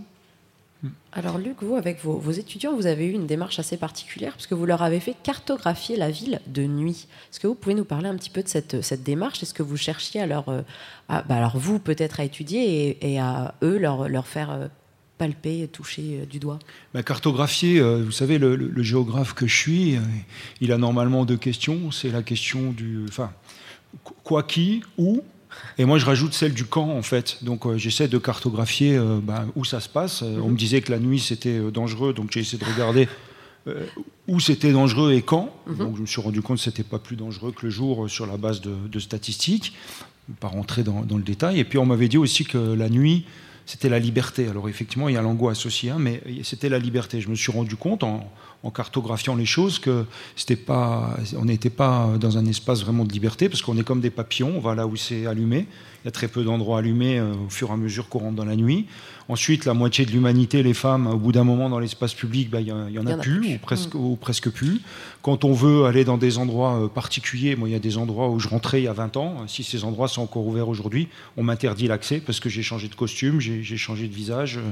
Alors Luc, vous, avec vos, étudiants, vous avez eu une démarche assez particulière parce que vous leur avez fait cartographier la ville de nuit. Est-ce que vous pouvez nous parler un petit peu de cette, cette démarche? Est-ce que vous cherchiez à leur, euh, bah alors vous peut-être à étudier et, à eux leur, leur faire euh, palper, toucher euh, du doigt? Bah, Cartographier, vous savez, le, géographe que je suis, il a normalement deux questions. C'est la question du... Enfin, quoi qui, où et moi, je rajoute celle du camp, en fait. Donc, euh, j'essaie de cartographier euh, ben, où ça se passe. Euh, on me disait que la nuit, c'était dangereux, donc j'ai essayé de regarder où c'était dangereux et quand. Mhm. Donc, je me suis rendu compte que c'était pas plus dangereux que le jour sur la base de, statistiques. Pas rentrer dans, dans, le détail. Et puis, on m'avait dit aussi que la nuit, c'était la liberté. Alors, effectivement, il y a l'angoisse aussi, hein, mais c'était la liberté. Je me suis rendu compte en en cartographiant les choses que c'était pas, on n'était pas dans un espace vraiment de liberté parce qu'on est comme des papillons, on va là où c'est allumé. Il y a très peu d'endroits allumés euh, au fur et à mesure qu'on rentre dans la nuit. Ensuite, la moitié de l'humanité, les femmes, au bout d'un moment dans l'espace public, bah, il n'y en, a, plus, Ou, presque, mm. ou presque plus. Quand on veut aller dans des endroits euh, particuliers, moi il y a des endroits où je rentrais il y a 20 ans, si ces endroits sont encore ouverts aujourd'hui, on m'interdit l'accès parce que j'ai changé de costume, j'ai changé de visage, euh,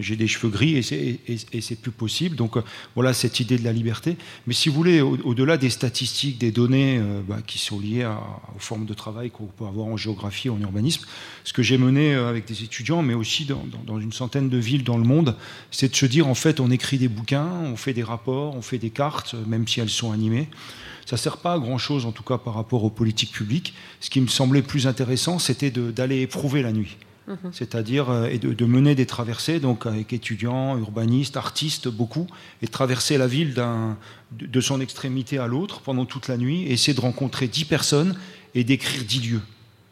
j'ai des cheveux gris et c'est plus possible. Donc voilà cette idée de la liberté. Mais si vous voulez, au-delà des statistiques, des données bah, qui sont liées aux formes de travail qu'on peut avoir en géographie, en urbanisme. Ce que j'ai mené euh, avec des étudiants, mais aussi dans, une centaine de villes dans le monde, c'est de se dire, en fait, on écrit des bouquins, on fait des rapports, on fait des cartes, même si elles sont animées. Ça ne sert pas à grand-chose, en tout cas par rapport aux politiques publiques. Ce qui me semblait plus intéressant, c'était d'aller éprouver la nuit. Mhm. C'est-à-dire euh, de, mener des traversées, donc avec étudiants, urbanistes, artistes, beaucoup, et de traverser la ville de, son extrémité à l'autre pendant toute la nuit, et essayer de rencontrer dix personnes et d'écrire dix lieux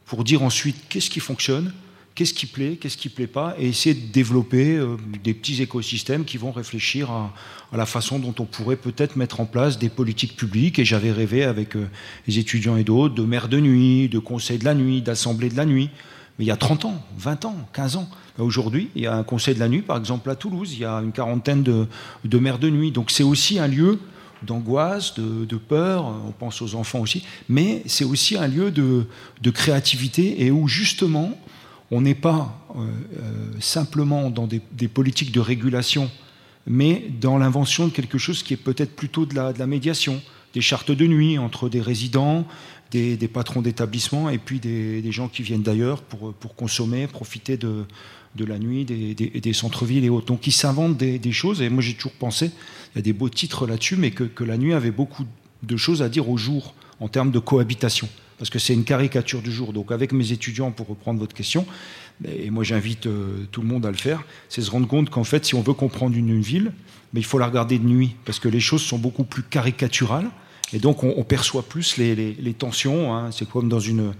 pour dire ensuite qu'est-ce qui fonctionne, qu'est-ce qui plaît, qu'est-ce qui plaît pas, et essayer de développer euh, des petits écosystèmes qui vont réfléchir à, la façon dont on pourrait peut-être mettre en place des politiques publiques. Et j'avais rêvé avec euh, les étudiants et d'autres de maires de nuit, de conseils de la nuit, d'assemblées de la nuit. Mais il y a 30 ans, 20 ans, 15 ans. Aujourd'hui, il y a un conseil de la nuit, par exemple à Toulouse, il y a une quarantaine de, de maires de nuit. Donc c'est aussi un lieu d'angoisse, de, peur, on pense aux enfants aussi, mais c'est aussi un lieu de, créativité et où justement on n'est pas euh, euh, simplement dans des, politiques de régulation, mais dans l'invention de quelque chose qui est peut-être plutôt de la, médiation, des chartes de nuit entre des résidents, des, patrons d'établissement et puis des, gens qui viennent d'ailleurs pour, consommer, profiter de, la nuit, des, centres-villes et autres. Donc ils s'inventent des, choses, et moi j'ai toujours pensé, il y a des beaux titres là-dessus, mais que, la nuit avait beaucoup de choses à dire au jour en termes de cohabitation, parce que c'est une caricature du jour. Donc avec mes étudiants, pour reprendre votre question, et moi j'invite euh, tout le monde à le faire, c'est se rendre compte qu'en fait, si on veut comprendre une, ville, mais il faut la regarder de nuit, parce que les choses sont beaucoup plus caricaturales, et donc on, perçoit plus les, tensions. Hein. C'est comme dans une,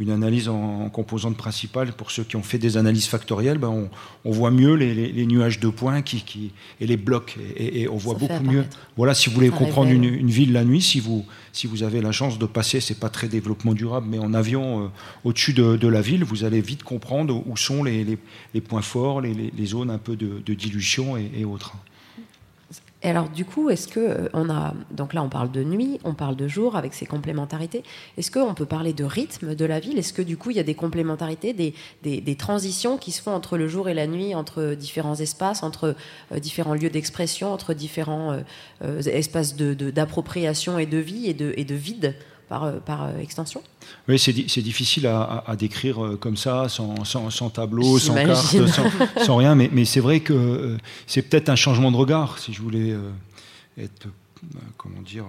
une analyse en, composante principale, pour ceux qui ont fait des analyses factorielles, ben on, voit mieux les, nuages de points qui, et les blocs. Et, on voit beaucoup mieux. Voilà, si vous voulez comprendre une, ville la nuit, si vous, si vous avez la chance de passer, c'est pas très développement durable, mais en avion euh, au-dessus de, la ville, vous allez vite comprendre où sont les, points forts, les, zones un peu de, dilution et autres. Et alors du coup, est-ce que euh, on a donc là on parle de nuit, on parle de jour avec ses complémentarités. Est-ce qu'on peut parler de rythme de la ville? Est-ce que du coup il y a des complémentarités, des, des, transitions qui se font entre le jour et la nuit, entre différents espaces, entre euh, différents lieux d'expression, entre différents euh, espaces d'appropriation de, et de vie et de, et de vide? Par, euh, par euh, extension. Oui, c'est difficile à, décrire euh, comme ça, sans, sans, tableau, sans carte, sans, rien, mais, mais c'est vrai que c'est peut-être un changement de regard, si je voulais être, comment dire,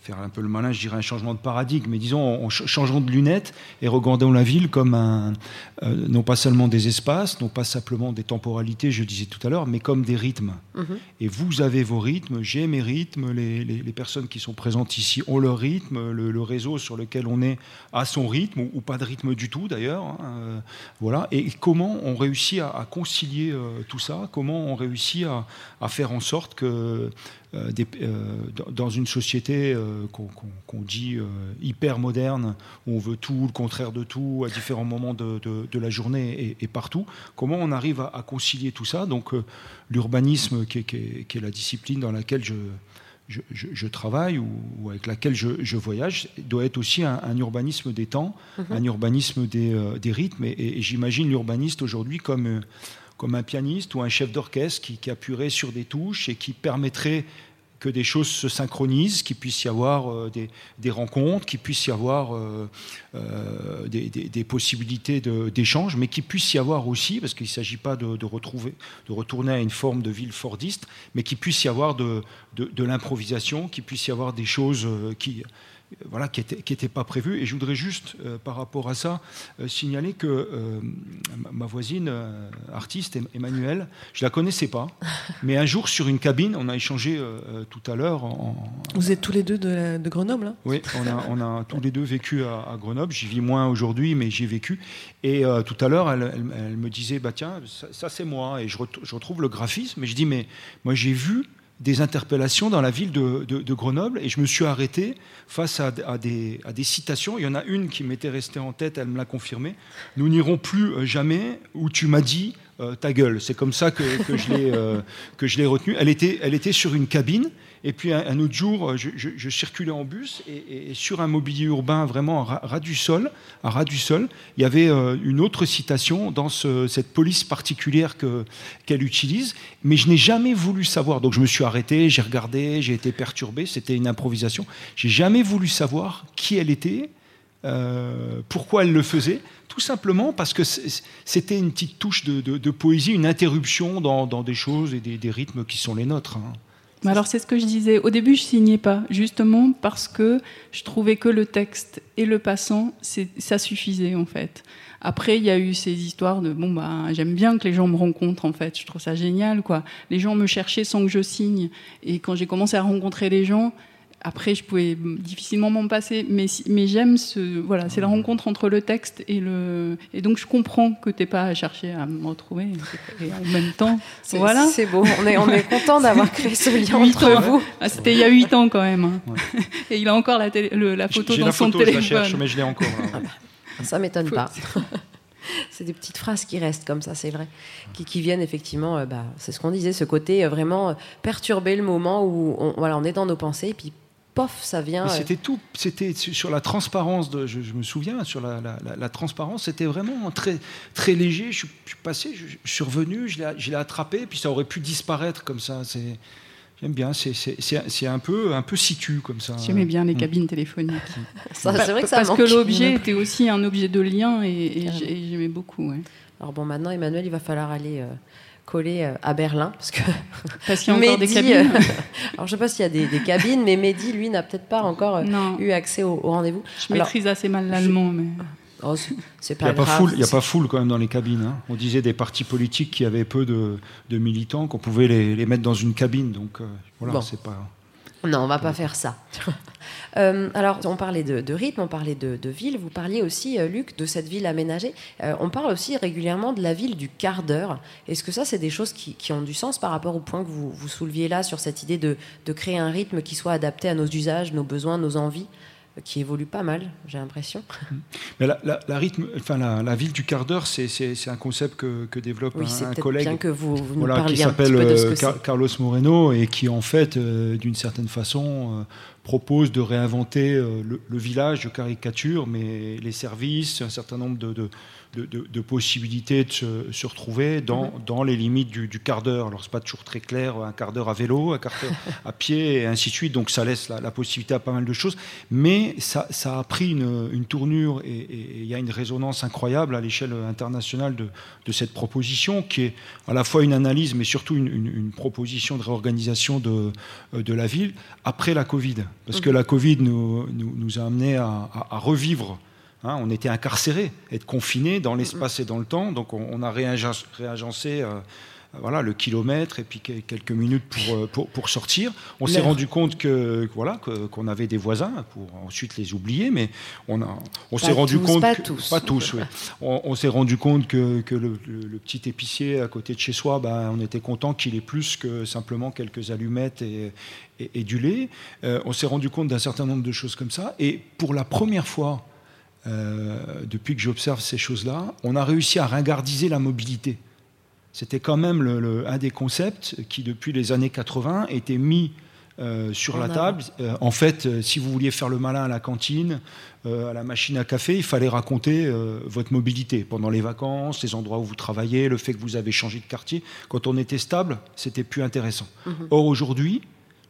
faire un peu le malin, je dirais un changement de paradigme, mais disons, en changeant de lunettes et regardons la ville comme un, euh, non pas seulement des espaces, non pas simplement des temporalités, je disais tout à l'heure, mais comme des rythmes. Mhm. Et vous avez vos rythmes, j'ai mes rythmes, les, personnes qui sont présentes ici ont leur rythme, le, réseau sur lequel on est a son rythme, ou, pas de rythme du tout d'ailleurs. Hein, euh, voilà. Et comment on réussit à, concilier euh, tout ça? Comment on réussit à, à, faire en sorte que dans une société euh, qu'on dit hyper moderne, où on veut tout, le contraire de tout, à différents moments de, la journée et, partout, comment on arrive à, concilier tout ça? Donc l'urbanisme, qui, est la discipline dans laquelle je, je, travaille ou, avec laquelle je, voyage doit être aussi un, urbanisme des temps, mhm. un urbanisme des, rythmes. Et, j'imagine l'urbaniste aujourd'hui comme comme un pianiste ou un chef d'orchestre qui, qui, appuierait sur des touches et qui permettrait que des choses se synchronisent, qu'il puisse y avoir euh, des, rencontres, qu'il puisse y avoir euh, euh, des, possibilités d'échange, mais qu'il puisse y avoir aussi, parce qu'il ne s'agit pas de, retourner à une forme de ville fordiste, mais qu'il puisse y avoir de, de l'improvisation, qu'il puisse y avoir des choses qui voilà, qui n'était pas prévu. Et je voudrais juste, euh, par rapport à ça, euh, signaler que euh, ma voisine artiste, Emmanuelle, je la connaissais pas, mais un jour sur une cabine, on a échangé tout à l'heure. Vous êtes tous les deux de, Grenoble hein? Oui, on a, on a, tous les deux vécu à, Grenoble. J'y vis moins aujourd'hui, mais j'y ai vécu. Et tout à l'heure, elle, elle, me disait, bah tiens, ça, c'est moi. Et je, je retrouve le graphisme. Et je dis, mais moi j'ai vu des interpellations dans la ville de, Grenoble et je me suis arrêté face à, des, citations. Il y en a une qui m'était restée en tête, elle me l'a confirmé. Nous n'irons plus jamais où tu m'as dit euh, ta gueule. C'est comme ça que, euh, que je l'ai retenu. Elle était, elle était sur une cabine et puis un, autre jour, je, circulais en bus et, sur un mobilier urbain vraiment à ras du sol, du sol, il y avait euh, une autre citation dans cette police particulière qu'elle utilise, mais je n'ai jamais voulu savoir. Donc je me suis arrêté, j'ai regardé, j'ai été perturbé. C'était une improvisation. J'ai jamais voulu savoir qui elle était, euh, pourquoi elle le faisait tout simplement parce que c'était une petite touche de, poésie, une interruption dans, des choses et des, rythmes qui sont les nôtres. Hein alors c'est ce que je disais. Au début, je signais pas, justement parce que je trouvais que le texte et le passant, ça suffisait en fait. Après, il y a eu ces histoires de bon bah j'aime bien que les gens me rencontrent en fait. Je trouve ça génial quoi. Les gens me cherchaient sans que je signe. Et quand j'ai commencé à rencontrer les gens, après, je pouvais difficilement m'en passer, mais, mais j'aime ce. Voilà, c'est la rencontre entre le texte et le. Et donc, je comprends que tu n'es pas à chercher à me retrouver. Et en même temps, voilà. C'est beau. On est, on est content d'avoir créé ce lien entre vous. Ah, C'était il y a 8 ans quand même. Hein. Et il a encore la, la photo dans son téléphone. Je la cherche, mais je l'ai encore. Là. Ah bah, ça m'étonne pas. c'est des petites phrases qui restent comme ça, c'est vrai, qui, qui, viennent effectivement, euh, bah, c'est ce qu'on disait, ce côté euh, vraiment euh, perturber le moment où on, voilà, on est dans nos pensées, et puis pof, ça vient. C'était tout, c'était sur la transparence, de, je, me souviens, sur la, transparence, c'était vraiment très, très léger. Je, suis passé, je, suis revenu, je l'ai attrapé, puis ça aurait pu disparaître comme ça. C'est. J'aime bien, c'est un peu, un peu situ comme ça. J'aimais bien les mm. cabines téléphoniques. c'est vrai que ça Parce que l'objet était aussi un objet de lien et, j'aimais beaucoup. Alors bon, maintenant, Emmanuel, il va falloir aller euh, collé euh, à Berlin parce que parce qu'il y a encore des cabines. Euh, alors je sais pas s'il y a des, cabines, mais Mehdi lui n'a peut-être pas encore euh, eu accès au, rendez-vous. Je maîtrise assez mal l'allemand, mais. Oh, c'est pas il n'y a, pas il y a pas foule quand même dans les cabines. Hein. On disait des partis politiques qui avaient peu de, militants qu'on pouvait les, mettre dans une cabine. Donc voilà, c'est pas. Non, on va pas faire ça. Euh, alors, on parlait de, rythme, on parlait de, ville. Vous parliez aussi, euh, Luc, de cette ville aménagée. Euh, on parle aussi régulièrement de la ville du quart d'heure. Est-ce que ça, c'est des choses qui, ont du sens par rapport au point que vous, vous souleviez là sur cette idée de, créer un rythme qui soit adapté à nos usages, nos besoins, nos envies? Qui évolue pas mal, j'ai l'impression. Mais la, rythme, enfin la, ville du quart d'heure, c'est un concept que, développe un, collègue bien que vous, qui s'appelle Carlos Moreno et qui en fait, d'une certaine façon, propose de réinventer euh, le, village de caricature, mais les services, un certain nombre de, de, possibilités de se, retrouver dans, mhm. dans, les limites du, quart d'heure. Alors, c'est pas toujours très clair, un quart d'heure à vélo, un quart d'heure à pied, et ainsi de suite. Donc, ça laisse la, possibilité à pas mal de choses. Mais ça, ça a pris une, une tournure et il y a une résonance incroyable à l'échelle internationale de, de, cette proposition, qui est à la fois une analyse, mais surtout une, une, proposition de réorganisation de, de la ville après la Covid. parce que la Covid nous, nous, nous a amené à, à, à revivre. Hein, on était incarcérés, être confinés dans l'espace et dans le temps, donc on, on a réagencé, réagencé euh, voilà, le kilomètre et puis quelques minutes pour, euh, pour, pour sortir. On s'est rendu compte que voilà qu'on avait des voisins pour ensuite les oublier, mais on, a, on s'est rendu compte pas que, tous. pas tous, on, on s'est rendu compte que, que le, le- le petit épicier à côté de chez soi, ben, on était content qu'il ait plus que simplement quelques allumettes et, et- et du lait. Euh, on s'est rendu compte d'un certain nombre de choses comme ça, et pour la première fois. Euh, depuis que j'observe ces choses-là, on a réussi à ringardiser la mobilité. C'était quand même le- le- un des concepts qui, depuis les années 80, était mis euh, sur En la table. Euh, en fait, euh, si vous vouliez faire le malin à la cantine, à la machine à café, il fallait raconter votre mobilité pendant les vacances, les endroits où vous travaillez, le fait que vous avez changé de quartier. Quand on était stable, c'était plus intéressant. Mhm. Or, aujourd'hui,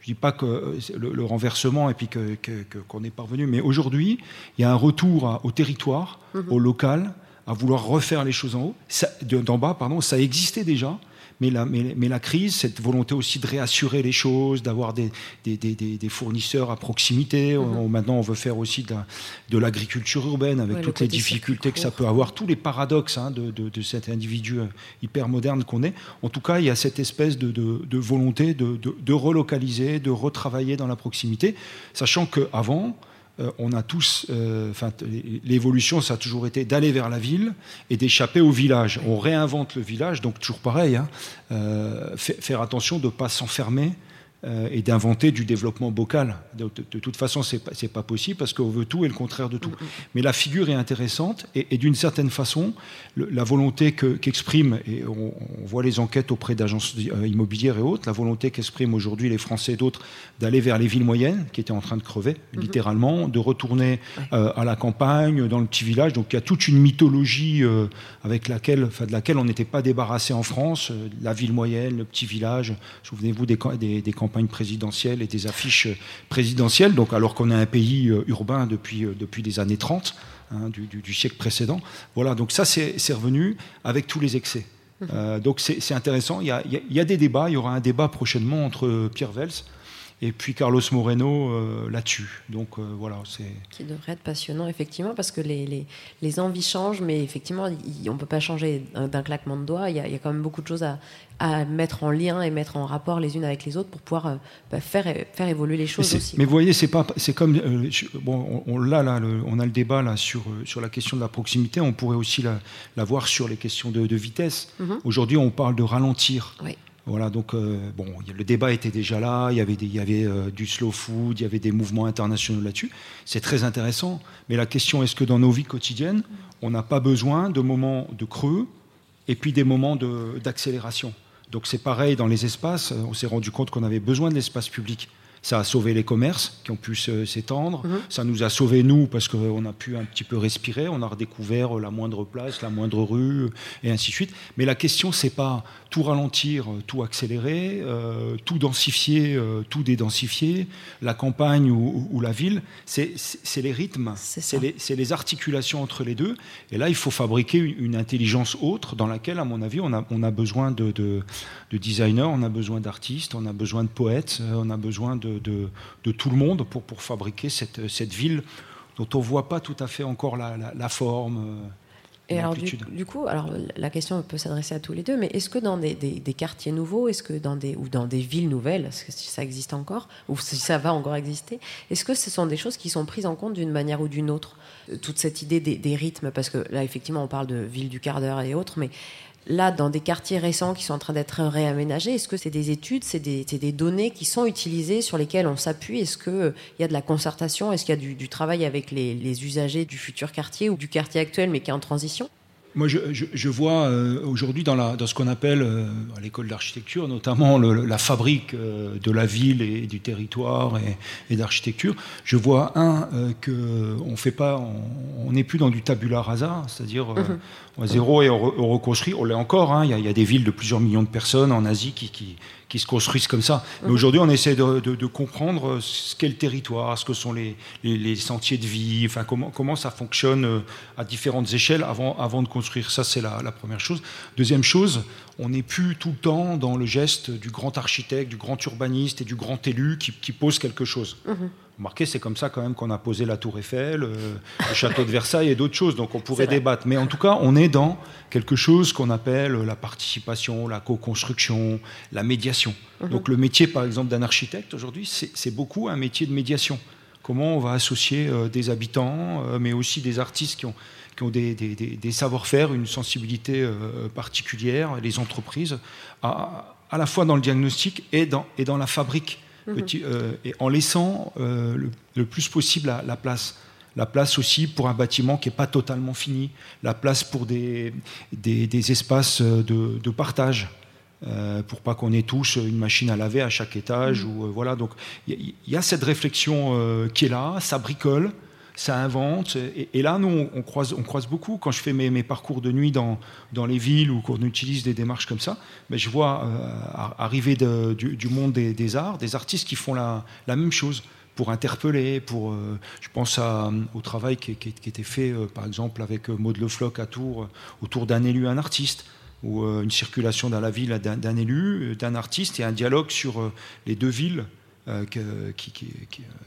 je dis pas que euh, le, le renversement et puis que- que- que- qu'on est parvenu, mais aujourd'hui, il y a un retour à- au territoire, Mhm. au local, à vouloir refaire les choses en haut, d'en bas, pardon, ça existait déjà. Mais la, mais, mais la crise, cette volonté aussi de réassurer les choses, d'avoir des, des, des- des- fournisseurs à proximité. On- maintenant, on veut faire aussi de la- de l'agriculture urbaine avec Ouais, le toutes les difficultés que ça peut avoir, tous les paradoxes hein, de, de- de cet individu euh, hyper moderne qu'on est. En tout cas, il y a cette espèce de, volonté de, de- de relocaliser, de retravailler dans la proximité, sachant qu'avant, euh, on a tous, euh, enfin, l'évolution, ça a toujours été d'aller vers la ville et d'échapper au village. On réinvente le village, donc toujours pareil, hein, euh, fa- faire attention de ne pas s'enfermer euh, et d'inventer du développement bocal. De, de- de toute façon, c'est pas, pas possible parce qu'on veut tout et le contraire de tout. Mais la figure est intéressante et, et d'une certaine façon, le- la volonté que- qu'exprime, et on, on voit les enquêtes auprès d'agences euh, immobilières et autres, la volonté qu'expriment aujourd'hui les Français et d'autres d'aller vers les villes moyennes qui étaient en train de crever, littéralement, de retourner euh, à la campagne, dans le petit village. Donc il y a toute une mythologie euh, avec laquelle, enfin, de laquelle on n'était pas débarrassé en France, la ville moyenne, le petit village. Souvenez-vous des, des- des campagnes présidentielles et des affiches présidentielles, donc alors qu'on est un pays euh, urbain depuis, euh, depuis les années 30, hein, du, du- du siècle précédent. Voilà, donc ça c'est revenu avec tous les excès. Euh, donc c'est intéressant. Il y a- il y a des débats. Il y aura un débat prochainement entre Pierre Vels et puis Carlos Moreno euh, là-dessus. Donc euh, voilà, c'est. Qui devrait être passionnant, effectivement, parce que les, les, les envies changent, mais effectivement, il- on ne peut pas changer d'un claquement de doigts. Il y, a, il y a quand même beaucoup de choses à, à mettre en lien et mettre en rapport les unes avec les autres pour pouvoir euh, bah, faire, faire évoluer les Mais, choses c'est- aussi. mais vous voyez, c'est pas, c'est comme euh, je- bon, on, on là, le- on a le débat là sur sur la question de la proximité. On pourrait aussi la, la voir sur les questions de, de vitesse. Mhm. Aujourd'hui, on parle de ralentir. Oui. Voilà, donc euh, bon, le débat était déjà là. Il y avait des, il y avait euh, du slow food, il y avait des mouvements internationaux là-dessus. C'est très intéressant. Mais la question est-ce que dans nos vies quotidiennes, on n'a pas besoin de moments de creux et puis des moments de- d'accélération? Donc c'est pareil dans les espaces. On s'est rendu compte qu'on avait besoin de l'espace public. Ça a sauvé les commerces qui ont pu s'étendre. Ça nous a sauvés, nous, parce qu'on a pu un petit peu respirer. On a redécouvert la moindre place, la moindre rue, et ainsi de suite. Mais la question, c'est pas tout ralentir, tout accélérer, euh, tout densifier, euh, tout dédensifier, la campagne ou, ou la ville. C'est les rythmes, c'est les, articulations entre les deux. Et là, il faut fabriquer une, une intelligence autre dans laquelle, à mon avis, on a, on a besoin de, de, de designers, on a besoin d'artistes, on a besoin de poètes, euh, on a besoin de, de, de tout le monde pour, pour fabriquer cette, cette ville dont on ne voit pas tout à fait encore la, la, la forme. Et alors, du, coup, alors, la question peut s'adresser à tous les deux, mais est-ce que dans des, des- des quartiers nouveaux, est-ce que dans des, ou dans des villes nouvelles, si ça existe encore, ou si ça va encore exister, est-ce que ce sont des choses qui sont prises en compte d'une manière ou d'une autre? Euh, Toute cette idée des, des rythmes, parce que là, effectivement, on parle de ville du quart d'heure et autres, mais là, dans des quartiers récents qui sont en train d'être réaménagés, est-ce que c'est des études, c'est des, données qui sont utilisées, sur lesquelles on s'appuie? Est-ce qu'il y a de la concertation? Est-ce qu'il y a du, travail avec les usagers du futur quartier ou du quartier actuel, mais qui est en transition? Moi, je, je- je vois euh, aujourd'hui dans, la- dans ce qu'on appelle euh, à l'école d'architecture, notamment le- la fabrique euh, de la ville et du territoire et, et d'architecture, je vois un euh, que on fait pas, on- n'est plus dans du tabula rasa, c'est-à-dire on va zéro et on, re- on reconstruit. On l'est encore. hein, Il y, a- il y a des villes de plusieurs millions de personnes en Asie qui, qui, qui se construisent comme ça. Mais Mhm. aujourd'hui, on essaie de, de- de comprendre ce qu'est le territoire, ce que sont les, les- les sentiers de vie, enfin comment, comment ça fonctionne euh, à différentes échelles avant, avant de construire. Ça, c'est la, la première chose. Deuxième chose, on n'est plus tout le temps dans le geste du grand architecte, du grand urbaniste et du grand élu qui, qui pose quelque chose. Mhm. Remarquez, c'est comme ça quand même qu'on a posé la Tour Eiffel, euh, le château de Versailles et d'autres choses. Donc on pourrait débattre. Mais en tout cas, on est dans quelque chose qu'on appelle la participation, la co-construction, la médiation. Mhm. Donc le métier, par exemple, d'un architecte aujourd'hui, c'est beaucoup un métier de médiation. Comment on va associer euh, des habitants, euh, mais aussi des artistes qui ont, qui ont des, des, savoir-faire, une sensibilité particulière, les entreprises, à, à, la fois dans le diagnostic et dans, et dans la fabrique. Mhm. Euh, et en laissant euh, le, plus possible la, place. La place aussi pour un bâtiment qui n'est pas totalement fini, la place pour des, des, espaces de, de partage. Euh, pour pas qu'on ait tous une machine à laver à chaque étage. Ou, voilà, donc il y, a cette réflexion qui est là, ça bricole, ça invente. Et, là, nous, on, croise, on croise beaucoup. Quand je fais mes, mes parcours de nuit dans, dans les villes ou qu'on utilise des démarches comme ça, mais je vois euh, arriver du, monde des, arts des artistes qui font la, la même chose pour interpeller, pour, euh, je pense à, au travail qui, qui, était fait, euh, par exemple, avec Maud Le Floch à Tours, autour d'un élu, un artiste, ou une circulation dans la ville d'un élu, d'un artiste, et un dialogue sur les deux villes euh, que,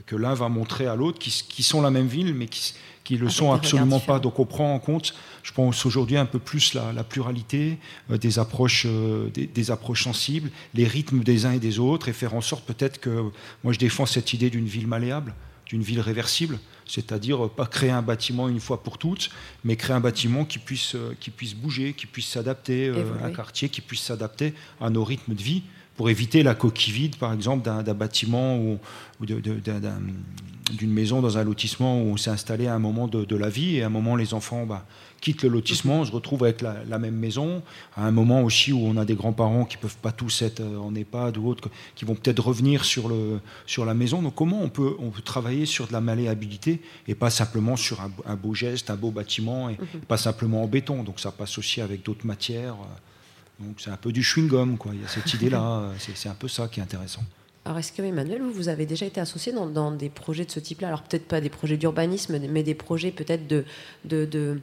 que l'un va montrer à l'autre, qui, sont la même ville, mais qui ne le sont absolument pas. Donc on prend en compte, je pense aujourd'hui un peu plus la, pluralité euh, des, approches, euh, des, approches sensibles, les rythmes des uns et des autres, et faire en sorte peut-être que moi je défends cette idée d'une ville malléable, d'une ville réversible, c'est-à-dire pas créer un bâtiment une fois pour toutes, mais créer un bâtiment qui puisse, qui puisse bouger, qui puisse s'adapter, à un quartier qui puisse s'adapter à nos rythmes de vie. Pour éviter la coquille vide, par exemple, d'un bâtiment ou, d'une maison dans un lotissement où on s'est installé à un moment de, la vie et à un moment les enfants bah, quittent le lotissement, on se retrouve avec la, même maison, à un moment aussi où on a des grands-parents qui peuvent pas tous être euh, en EHPAD ou autres, qui vont peut-être revenir sur, le, sur la maison. Donc comment on peut, on peut travailler sur de la malléabilité et pas simplement sur un, beau geste, un beau bâtiment et mhm. pas simplement en béton. Donc ça passe aussi avec d'autres matières. Euh, donc c'est un peu du chewing-gum, quoi. Il y a cette idée-là, c'est un peu ça qui est intéressant. Alors est-ce que Emmanuel, vous, vous avez déjà été associé dans, des projets de ce type-là? Alors peut-être pas des projets d'urbanisme, mais des projets peut-être de, de,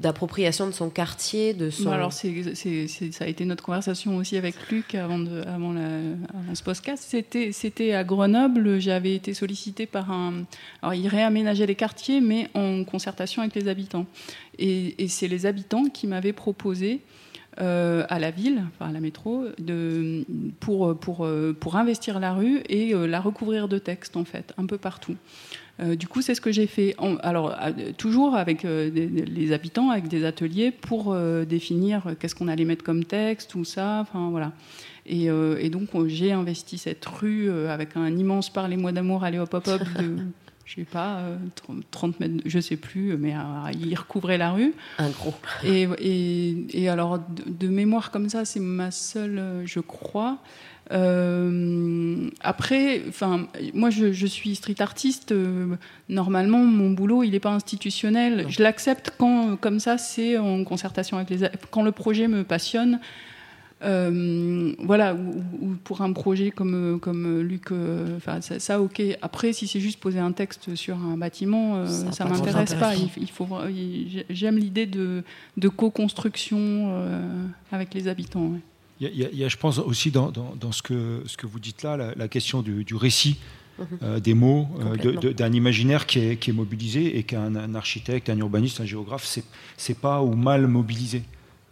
d'appropriation de son quartier, de son... alors c'est, ça a été notre conversation aussi avec Luc avant, avant, la, ce podcast. C'était, à Grenoble, j'avais été sollicité par un... Alors il réaménageait les quartiers, mais en concertation avec les habitants. Et, et c'est les habitants qui m'avaient proposé euh, à la ville, enfin à la métro, de, pour, pour, euh, pour investir la rue et euh, la recouvrir de textes, en fait, un peu partout. Du coup, c'est ce que j'ai fait. alors, toujours avec les habitants, avec des ateliers pour définir qu'est-ce qu'on allait mettre comme texte, tout ça. Enfin, voilà. Et, et donc, j'ai investi cette rue avec un immense par les mois d'amour, allez hop hop hop, de je sais pas, 30 euh, mètres, je sais plus, mais euh, il recouvrait la rue. Un gros. Et, et, alors, de, mémoire comme ça, c'est ma seule, euh, je crois. Après, enfin, moi, je, suis street artiste. normalement, mon boulot, il n'est pas institutionnel. Je l'accepte quand, comme ça, c'est en concertation avec les. Quand le projet me passionne euh, voilà, ou, pour un projet comme, comme Luc, euh, enfin ça, ok. Après, si c'est juste poser un texte sur un bâtiment, euh, ça, ne m'intéresse pas. Il, faut, j'aime l'idée de, de co-construction avec les habitants. Il, y a, je pense aussi dans, dans, ce, que, ce que vous dites là, la, question du, récit. Mhm. des mots, d'un imaginaire qui est, qui est, mobilisé et qu'un architecte, un urbaniste, un géographe, c'est pas ou mal mobilisé.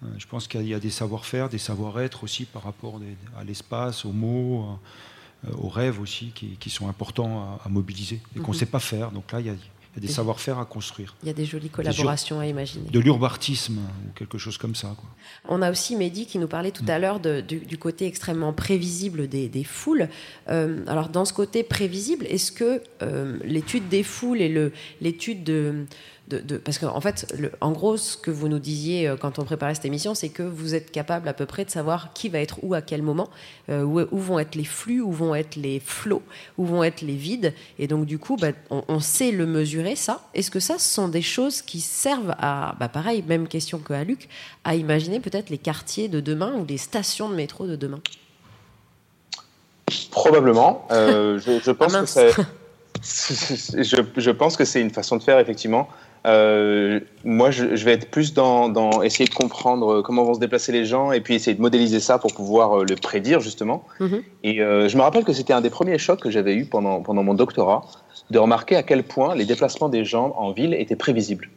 Euh, je pense qu'il y a des savoir-faire, des savoir-être aussi par rapport à l'espace, aux mots, euh, aux rêves aussi, qui, sont importants à, mobiliser et qu'on ne mhm. sait pas faire. Donc là, il y a, des savoir-faire à construire. Il y a des jolies collaborations à imaginer. De l'urbartisme ou quelque chose comme ça. On a aussi Mehdi qui nous parlait tout à l'heure du, côté extrêmement prévisible des, foules. Euh, alors dans ce côté prévisible, est-ce que l'étude des foules et l'étude de parce qu'en en fait, en gros, ce que vous nous disiez euh, quand on préparait cette émission, c'est que vous êtes capable à peu près de savoir qui va être où à quel moment, euh, où, vont être les flux, où vont être les flots, où vont être les vides. Et donc, du coup, bah, on, sait le mesurer, ça. Est-ce que ça, ce sont des choses qui servent à, bah, pareil, même question que à Luc, à imaginer peut-être les quartiers de demain ou les stations de métro de demain? Probablement. Euh, je, pense ah, que je, je, pense que c'est une façon de faire, effectivement. Euh, moi, je, je vais être plus dans, dans essayer de comprendre comment vont se déplacer les gens et puis essayer de modéliser ça pour pouvoir euh, le prédire justement. Mhm. Et euh, je me rappelle que c'était un des premiers chocs que j'avais eu pendant, pendant mon doctorat, de remarquer à quel point les déplacements des gens en ville étaient prévisibles.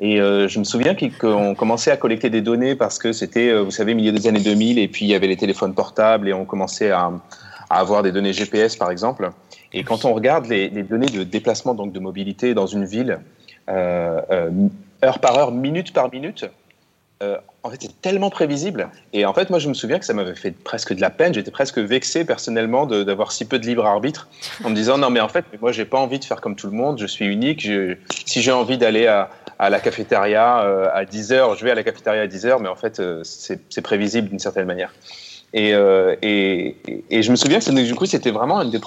Et euh, je me souviens qu'on commençait à collecter des données parce que c'était, euh, vous savez, milieu des années 2000, et puis il y avait les téléphones portables, et on commençait à, à avoir des données GPS, par exemple. Et quand on regarde les, les données de déplacement, donc de mobilité dans une ville, euh, euh, heure par heure, minute par minute, euh, en fait, c'est tellement prévisible. Et en fait, moi, je me souviens que ça m'avait fait presque de la peine. J'étais presque vexé personnellement d'avoir si peu de libre arbitre en me disant non, mais en fait, moi, j'ai pas envie de faire comme tout le monde. Je suis unique. Si j'ai envie d'aller à, la cafétéria euh, à 10 heures, je vais à la cafétéria à 10 heures, mais en fait, euh, c'est prévisible d'une certaine manière. Et, euh, je me souviens que du coup, c'était vraiment une des,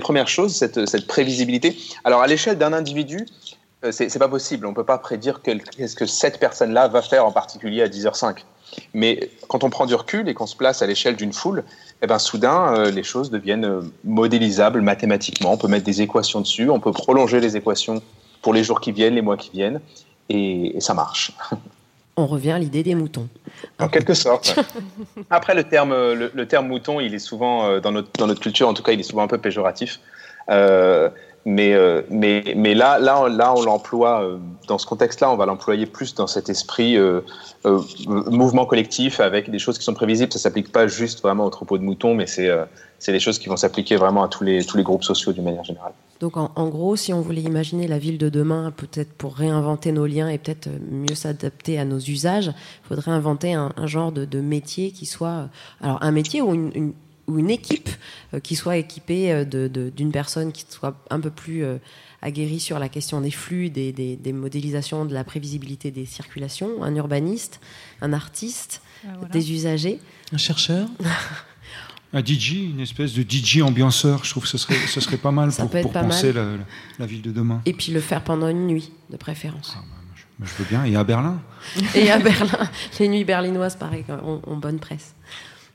premières, choses, cette, prévisibilité. Alors, à l'échelle d'un individu, euh, c'est c'est pas possible. On peut pas prédire qu'est-ce que cette personne-là va faire en particulier à 10h05. Mais quand on prend du recul et qu'on se place à l'échelle d'une foule, eh ben, soudain, euh, les choses deviennent euh, modélisables mathématiquement. On peut mettre des équations dessus, on peut prolonger les équations pour les jours qui viennent, les mois qui viennent, et, et ça marche. On revient à l'idée des moutons. En quelque sorte. Après, le terme, le, le terme mouton, il est souvent, euh, dans, notre, dans notre culture, en tout cas, il est souvent un peu péjoratif. Euh, mais, euh, mais, mais là, là, on- là, on l'emploie, euh, dans ce contexte-là, on va l'employer plus dans cet esprit euh, mouvement collectif avec des choses qui sont prévisibles. Ça s'applique pas juste vraiment au troupeau de moutons, mais c'est euh, des choses qui vont s'appliquer vraiment à tous les, tous les groupes sociaux d'une manière générale. Donc en, gros, si on voulait imaginer la ville de demain, peut-être pour réinventer nos liens et peut-être mieux s'adapter à nos usages, il faudrait inventer un, genre de, métier qui soit, alors un métier ou une- ou une équipe euh, qui soit équipée euh, de- de- d'une personne qui soit un peu plus euh, aguerrie sur la question des flux, des, des- des modélisations, de la prévisibilité des circulations, un urbaniste, un artiste, Ah, voilà. des usagers. Un chercheur Un DJ, une espèce de DJ ambianceur, je trouve que ce serait, ce serait pas mal Ça pour, peut être pour pas penser mal. la, la- la ville de demain. Et puis le faire pendant une nuit, de préférence. Moi, je veux bien. Et à Berlin? Et à Berlin, les nuits berlinoises, pareil, ont, ont bonne presse.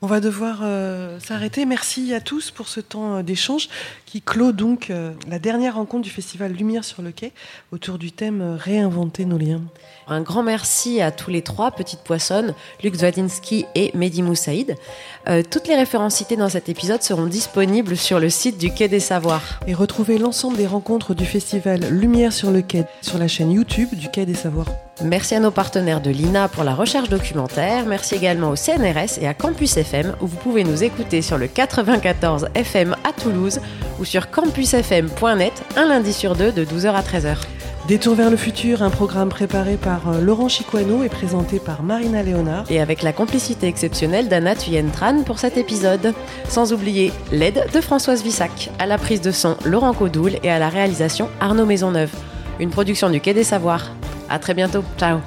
On va devoir euh, s'arrêter. Merci à tous pour ce temps euh, d'échange qui clôt donc euh, la dernière rencontre du festival Lumière sur le quai autour du thème euh, Réinventer nos liens. Un grand merci à tous les trois, Petite Poissonne, Luc Zwadinsky et Mehdi Moussaïd. Euh, toutes les références citées dans cet épisode seront disponibles sur le site du Quai des Savoirs. Et retrouvez l'ensemble des rencontres du festival Lumière sur le quai sur la chaîne YouTube du Quai des Savoirs. Merci à nos partenaires de l'INA pour la recherche documentaire. Merci également au CNRS et à Campus FM où vous pouvez nous écouter sur le 94 FM à Toulouse ou sur campusfm.net un lundi sur deux de 12h à 13h. Détour vers le futur, un programme préparé par euh, Laurent Chiquano et présenté par Marina Léonard. Et avec la complicité exceptionnelle d'Anna Thuyen-Tran pour cet épisode. Sans oublier l'aide de Françoise Vissac, à la prise de son Laurent Codoul et à la réalisation Arnaud Maisonneuve. Une production du Quai des Savoirs. À très bientôt. Ciao.